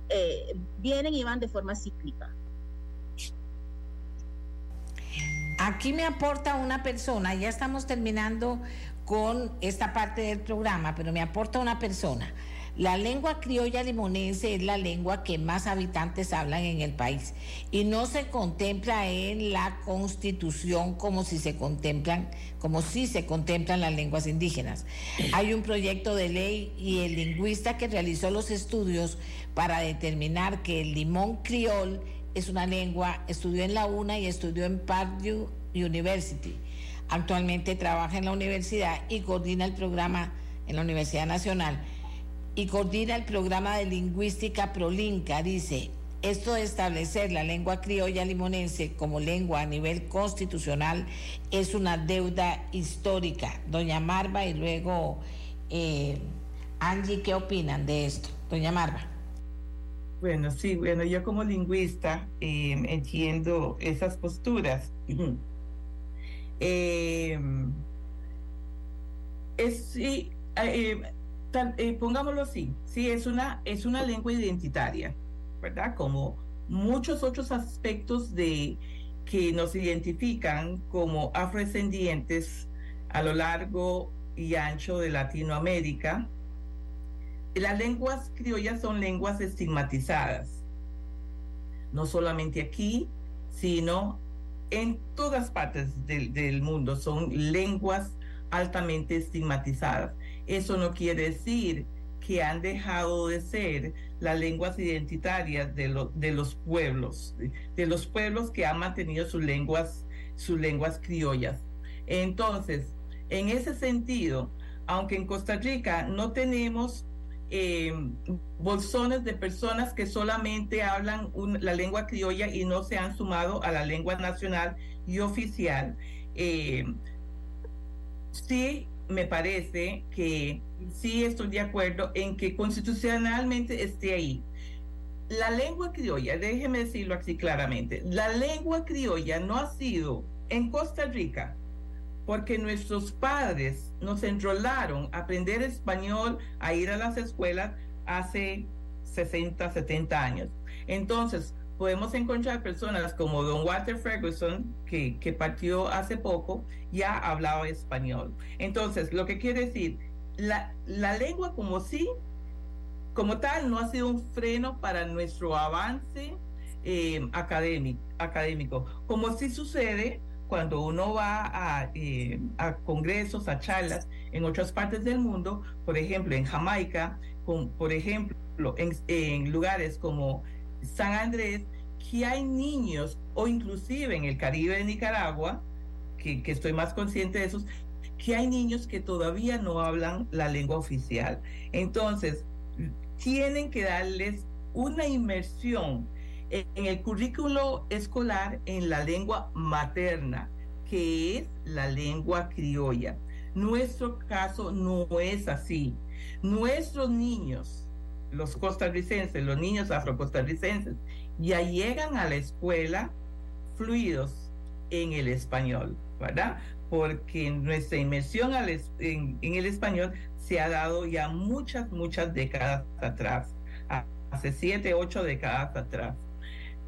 eh, vienen y van de forma cíclica. Aquí me aporta una persona, ya estamos terminando con esta parte del programa, pero me aporta una persona. La lengua criolla limonense es la lengua que más habitantes hablan en el país y no se contempla en la constitución como si se contemplan, como si se contemplan las lenguas indígenas. Hay un proyecto de ley y el lingüista que realizó los estudios para determinar que el limón criol es una lengua, estudió en la UNA y estudió en Purdue University. Actualmente trabaja en la universidad y coordina el programa en la Universidad Nacional y coordina el programa de lingüística Prolinca. Dice, esto de establecer la lengua criolla limonense como lengua a nivel constitucional es una deuda histórica. Doña Marva y luego eh, Angie, ¿qué opinan de esto? Doña Marva. Bueno, sí, bueno, yo como lingüista eh, entiendo esas posturas. eh, es, eh, tan, eh, pongámoslo así, sí, es una, es una lengua identitaria, ¿verdad? Como muchos otros aspectos de que nos identifican como afrodescendientes a lo largo y ancho de Latinoamérica, las lenguas criollas son lenguas estigmatizadas, no solamente aquí, sino en todas partes del, mundo. Son lenguas altamente estigmatizadas. Eso no quiere decir que han dejado de ser las lenguas identitarias de, lo, de los pueblos, de, de los pueblos que han mantenido sus lenguas, sus lenguas criollas. Entonces, en ese sentido, aunque en Costa Rica no tenemos eh, bolsones de personas que solamente hablan la lengua criolla y no se han sumado a la lengua nacional y oficial. Eh, sí, me parece que sí estoy de acuerdo en que constitucionalmente esté ahí. La lengua criolla, déjeme decirlo así claramente, la lengua criolla no ha sido en Costa Rica porque nuestros padres nos enrolaron a aprender español, a ir a las escuelas hace 60, 70 años. Entonces, podemos encontrar personas como Don Walter Ferguson, que, que partió hace poco, ya hablaba español. Entonces, lo que quiere decir, la, la lengua como sí, como tal, no ha sido un freno para nuestro avance eh, académico, académico, como sí sucede cuando uno va a, eh, a, congresos, a charlas en otras partes del mundo, por ejemplo en Jamaica, con, por ejemplo en, en, lugares como San Andrés, que hay niños, o inclusive en el Caribe de Nicaragua, que, que estoy más consciente de esos, que hay niños que todavía no hablan la lengua oficial. Entonces, tienen que darles una inmersión en el currículo escolar en la lengua materna, que es la lengua criolla. Nuestro caso no es así. Nuestros niños, los costarricenses, los niños afrocostarricenses, ya llegan a la escuela fluidos en el español, ¿verdad? Porque nuestra inmersión en el español se ha dado ya muchas, muchas décadas atrás, hace siete, ocho décadas atrás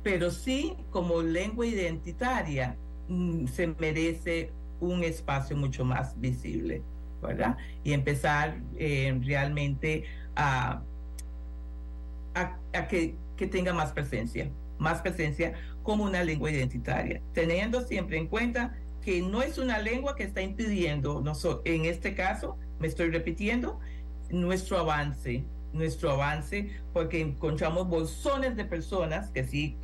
pero sí como lengua identitaria mmm, se merece un espacio mucho más visible, ¿verdad? Y empezar eh, realmente a, a, que, que, tenga más presencia. más presencia como una lengua identitaria, teniendo siempre en cuenta que no es una lengua que está impidiendo, en este caso, me estoy repitiendo, nuestro avance, nuestro avance, porque encontramos bolsones de personas que sí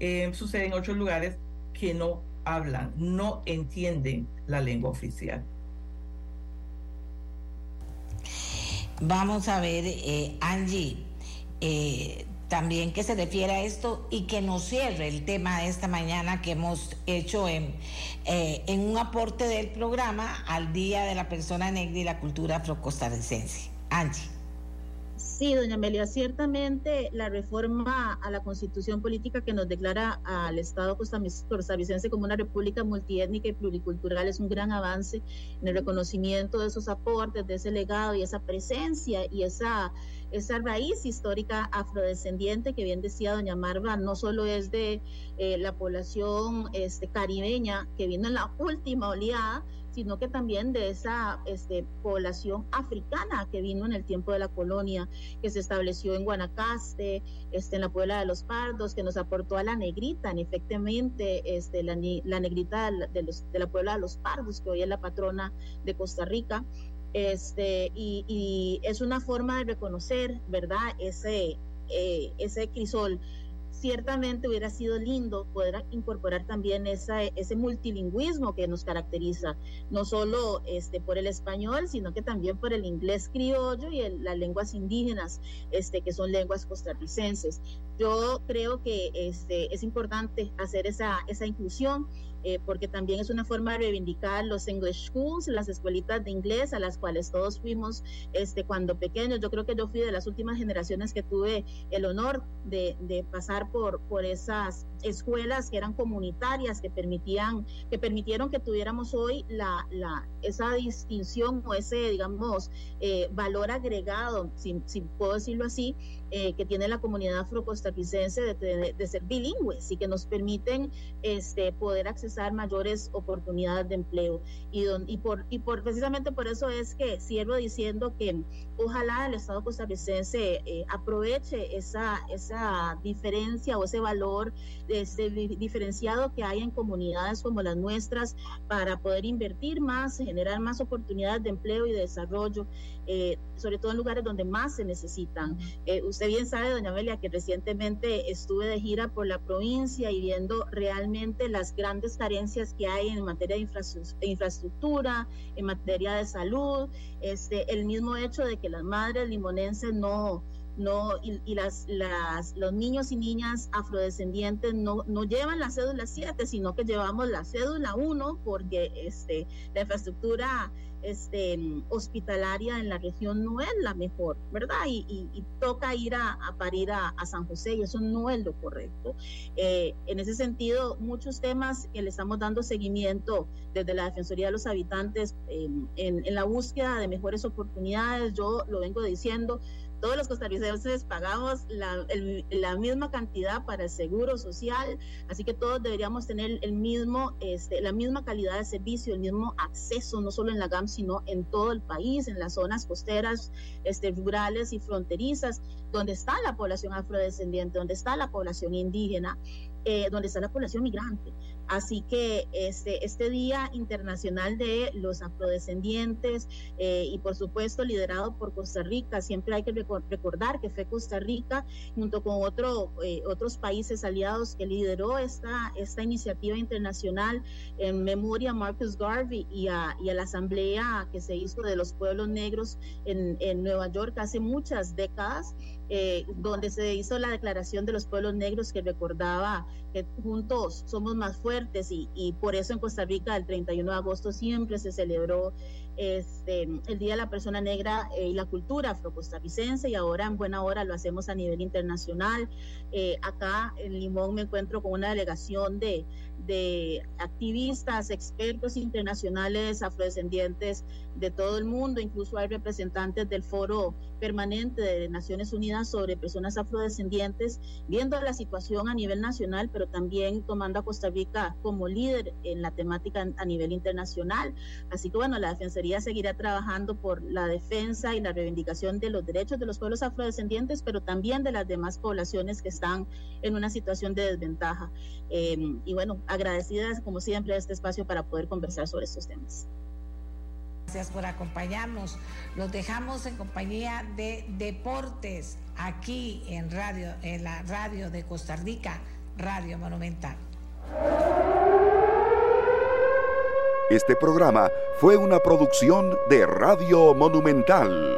eh, sucede en otros lugares que no hablan, no entienden la lengua oficial. Vamos a ver, eh, Angie, eh, también que se refiere a esto y que nos cierre el tema de esta mañana que hemos hecho en, eh, en un aporte del programa al Día de la Persona Negra y la Cultura Afrocostarricense. Angie. Sí, doña Amelia, ciertamente la reforma a la constitución política que nos declara al Estado costarricense como una república multiétnica y pluricultural es un gran avance en el reconocimiento de esos aportes, de ese legado y esa presencia y esa, esa raíz histórica afrodescendiente que bien decía doña Marva, no solo es de eh, la población este, caribeña que vino en la última oleada, sino que también de esa este, población africana que vino en el tiempo de la colonia, que se estableció en Guanacaste, este, en la Puebla de los Pardos, que nos aportó a la negrita, en efectivamente, este, la, negrita de, la Puebla de los Pardos, que hoy es la patrona de Costa Rica. Este, y, y es una forma de reconocer, ¿verdad?, ese, eh, ese crisol ciertamente hubiera sido lindo poder incorporar también ese multilingüismo que nos caracteriza, no solo este, por el español, sino que también por el inglés criollo y las lenguas indígenas, este, que son lenguas costarricenses. Yo creo que este, es importante hacer esa, esa inclusión eh, porque también es una forma de reivindicar los English Schools, las escuelitas de inglés a las cuales todos fuimos este, cuando pequeños. Yo creo que yo fui de las últimas generaciones que tuve el honor de, pasar por, por esas escuelas que eran comunitarias, que permitían, que permitieron que tuviéramos hoy la, la, esa distinción o ese, digamos, eh, valor agregado, si, puedo decirlo así, eh, que tiene la comunidad afrocostarricense de, de, de, ser bilingües y que nos permiten este, poder accesar mayores oportunidades de empleo. Y, don, y, por, y por precisamente por eso es que cierro diciendo que ojalá el Estado costarricense eh, aproveche esa, esa diferencia o ese valor este, diferenciado que hay en comunidades como las nuestras para poder invertir más, generar más oportunidades de empleo y de desarrollo, eh, sobre todo en lugares donde más se necesitan. Eh, usted bien sabe, doña Amelia, que recientemente estuve de gira por la provincia y viendo realmente las grandes carencias que hay en materia de infraestructura, en materia de salud, este, el mismo hecho de que las madres limonenses no no y, las, las, los niños y niñas afrodescendientes no, no llevan la cédula 7, sino que llevamos la cédula 1 porque este, la infraestructura este, hospitalaria en la región no es la mejor, ¿verdad? Y, toca ir a, a parir a, San José y eso no es lo correcto. Eh, en ese sentido, muchos temas que le estamos dando seguimiento desde la Defensoría de los Habitantes en, en la búsqueda de mejores oportunidades, yo lo vengo diciendo, todos los costarricenses pagamos la, misma cantidad para el seguro social, así que todos deberíamos tener el mismo, este, la misma calidad de servicio, el mismo acceso, no solo en la GAM, sino en todo el país, en las zonas costeras, este, rurales y fronterizas, donde está la población afrodescendiente, donde está la población indígena, eh, donde está la población migrante. Así que este, este Día Internacional de los Afrodescendientes eh, y por supuesto liderado por Costa Rica, siempre hay que recordar que fue Costa Rica junto con otro, eh, otros países aliados que lideró esta, esta iniciativa internacional en memoria a Marcus Garvey y a, la asamblea que se hizo de los pueblos negros en, en Nueva York hace muchas décadas. Eh, donde se hizo la declaración de los pueblos negros que recordaba juntos somos más fuertes y, por eso en Costa Rica el 31 de agosto siempre se celebró este, el Día de la Persona Negra eh, y la Cultura afrocostarricense y ahora en buena hora lo hacemos a nivel internacional. Eh, acá en Limón me encuentro con una delegación de, de activistas, expertos internacionales afrodescendientes de todo el mundo, incluso hay representantes del Foro Permanente de Naciones Unidas sobre Personas Afrodescendientes, viendo la situación a nivel nacional, pero también tomando a Costa Rica como líder en la temática a nivel internacional. Así que bueno, la Defensoría seguirá trabajando por la defensa y la reivindicación de los derechos de los pueblos afrodescendientes, pero también de las demás poblaciones que están en una situación de desventaja. Em, y bueno, agradecidas como siempre a este espacio para poder conversar sobre estos temas. Gracias por acompañarnos. Los dejamos en compañía de Deportes aquí en radio, en la radio de Costa Rica, Radio Monumental. Este programa fue una producción de Radio Monumental.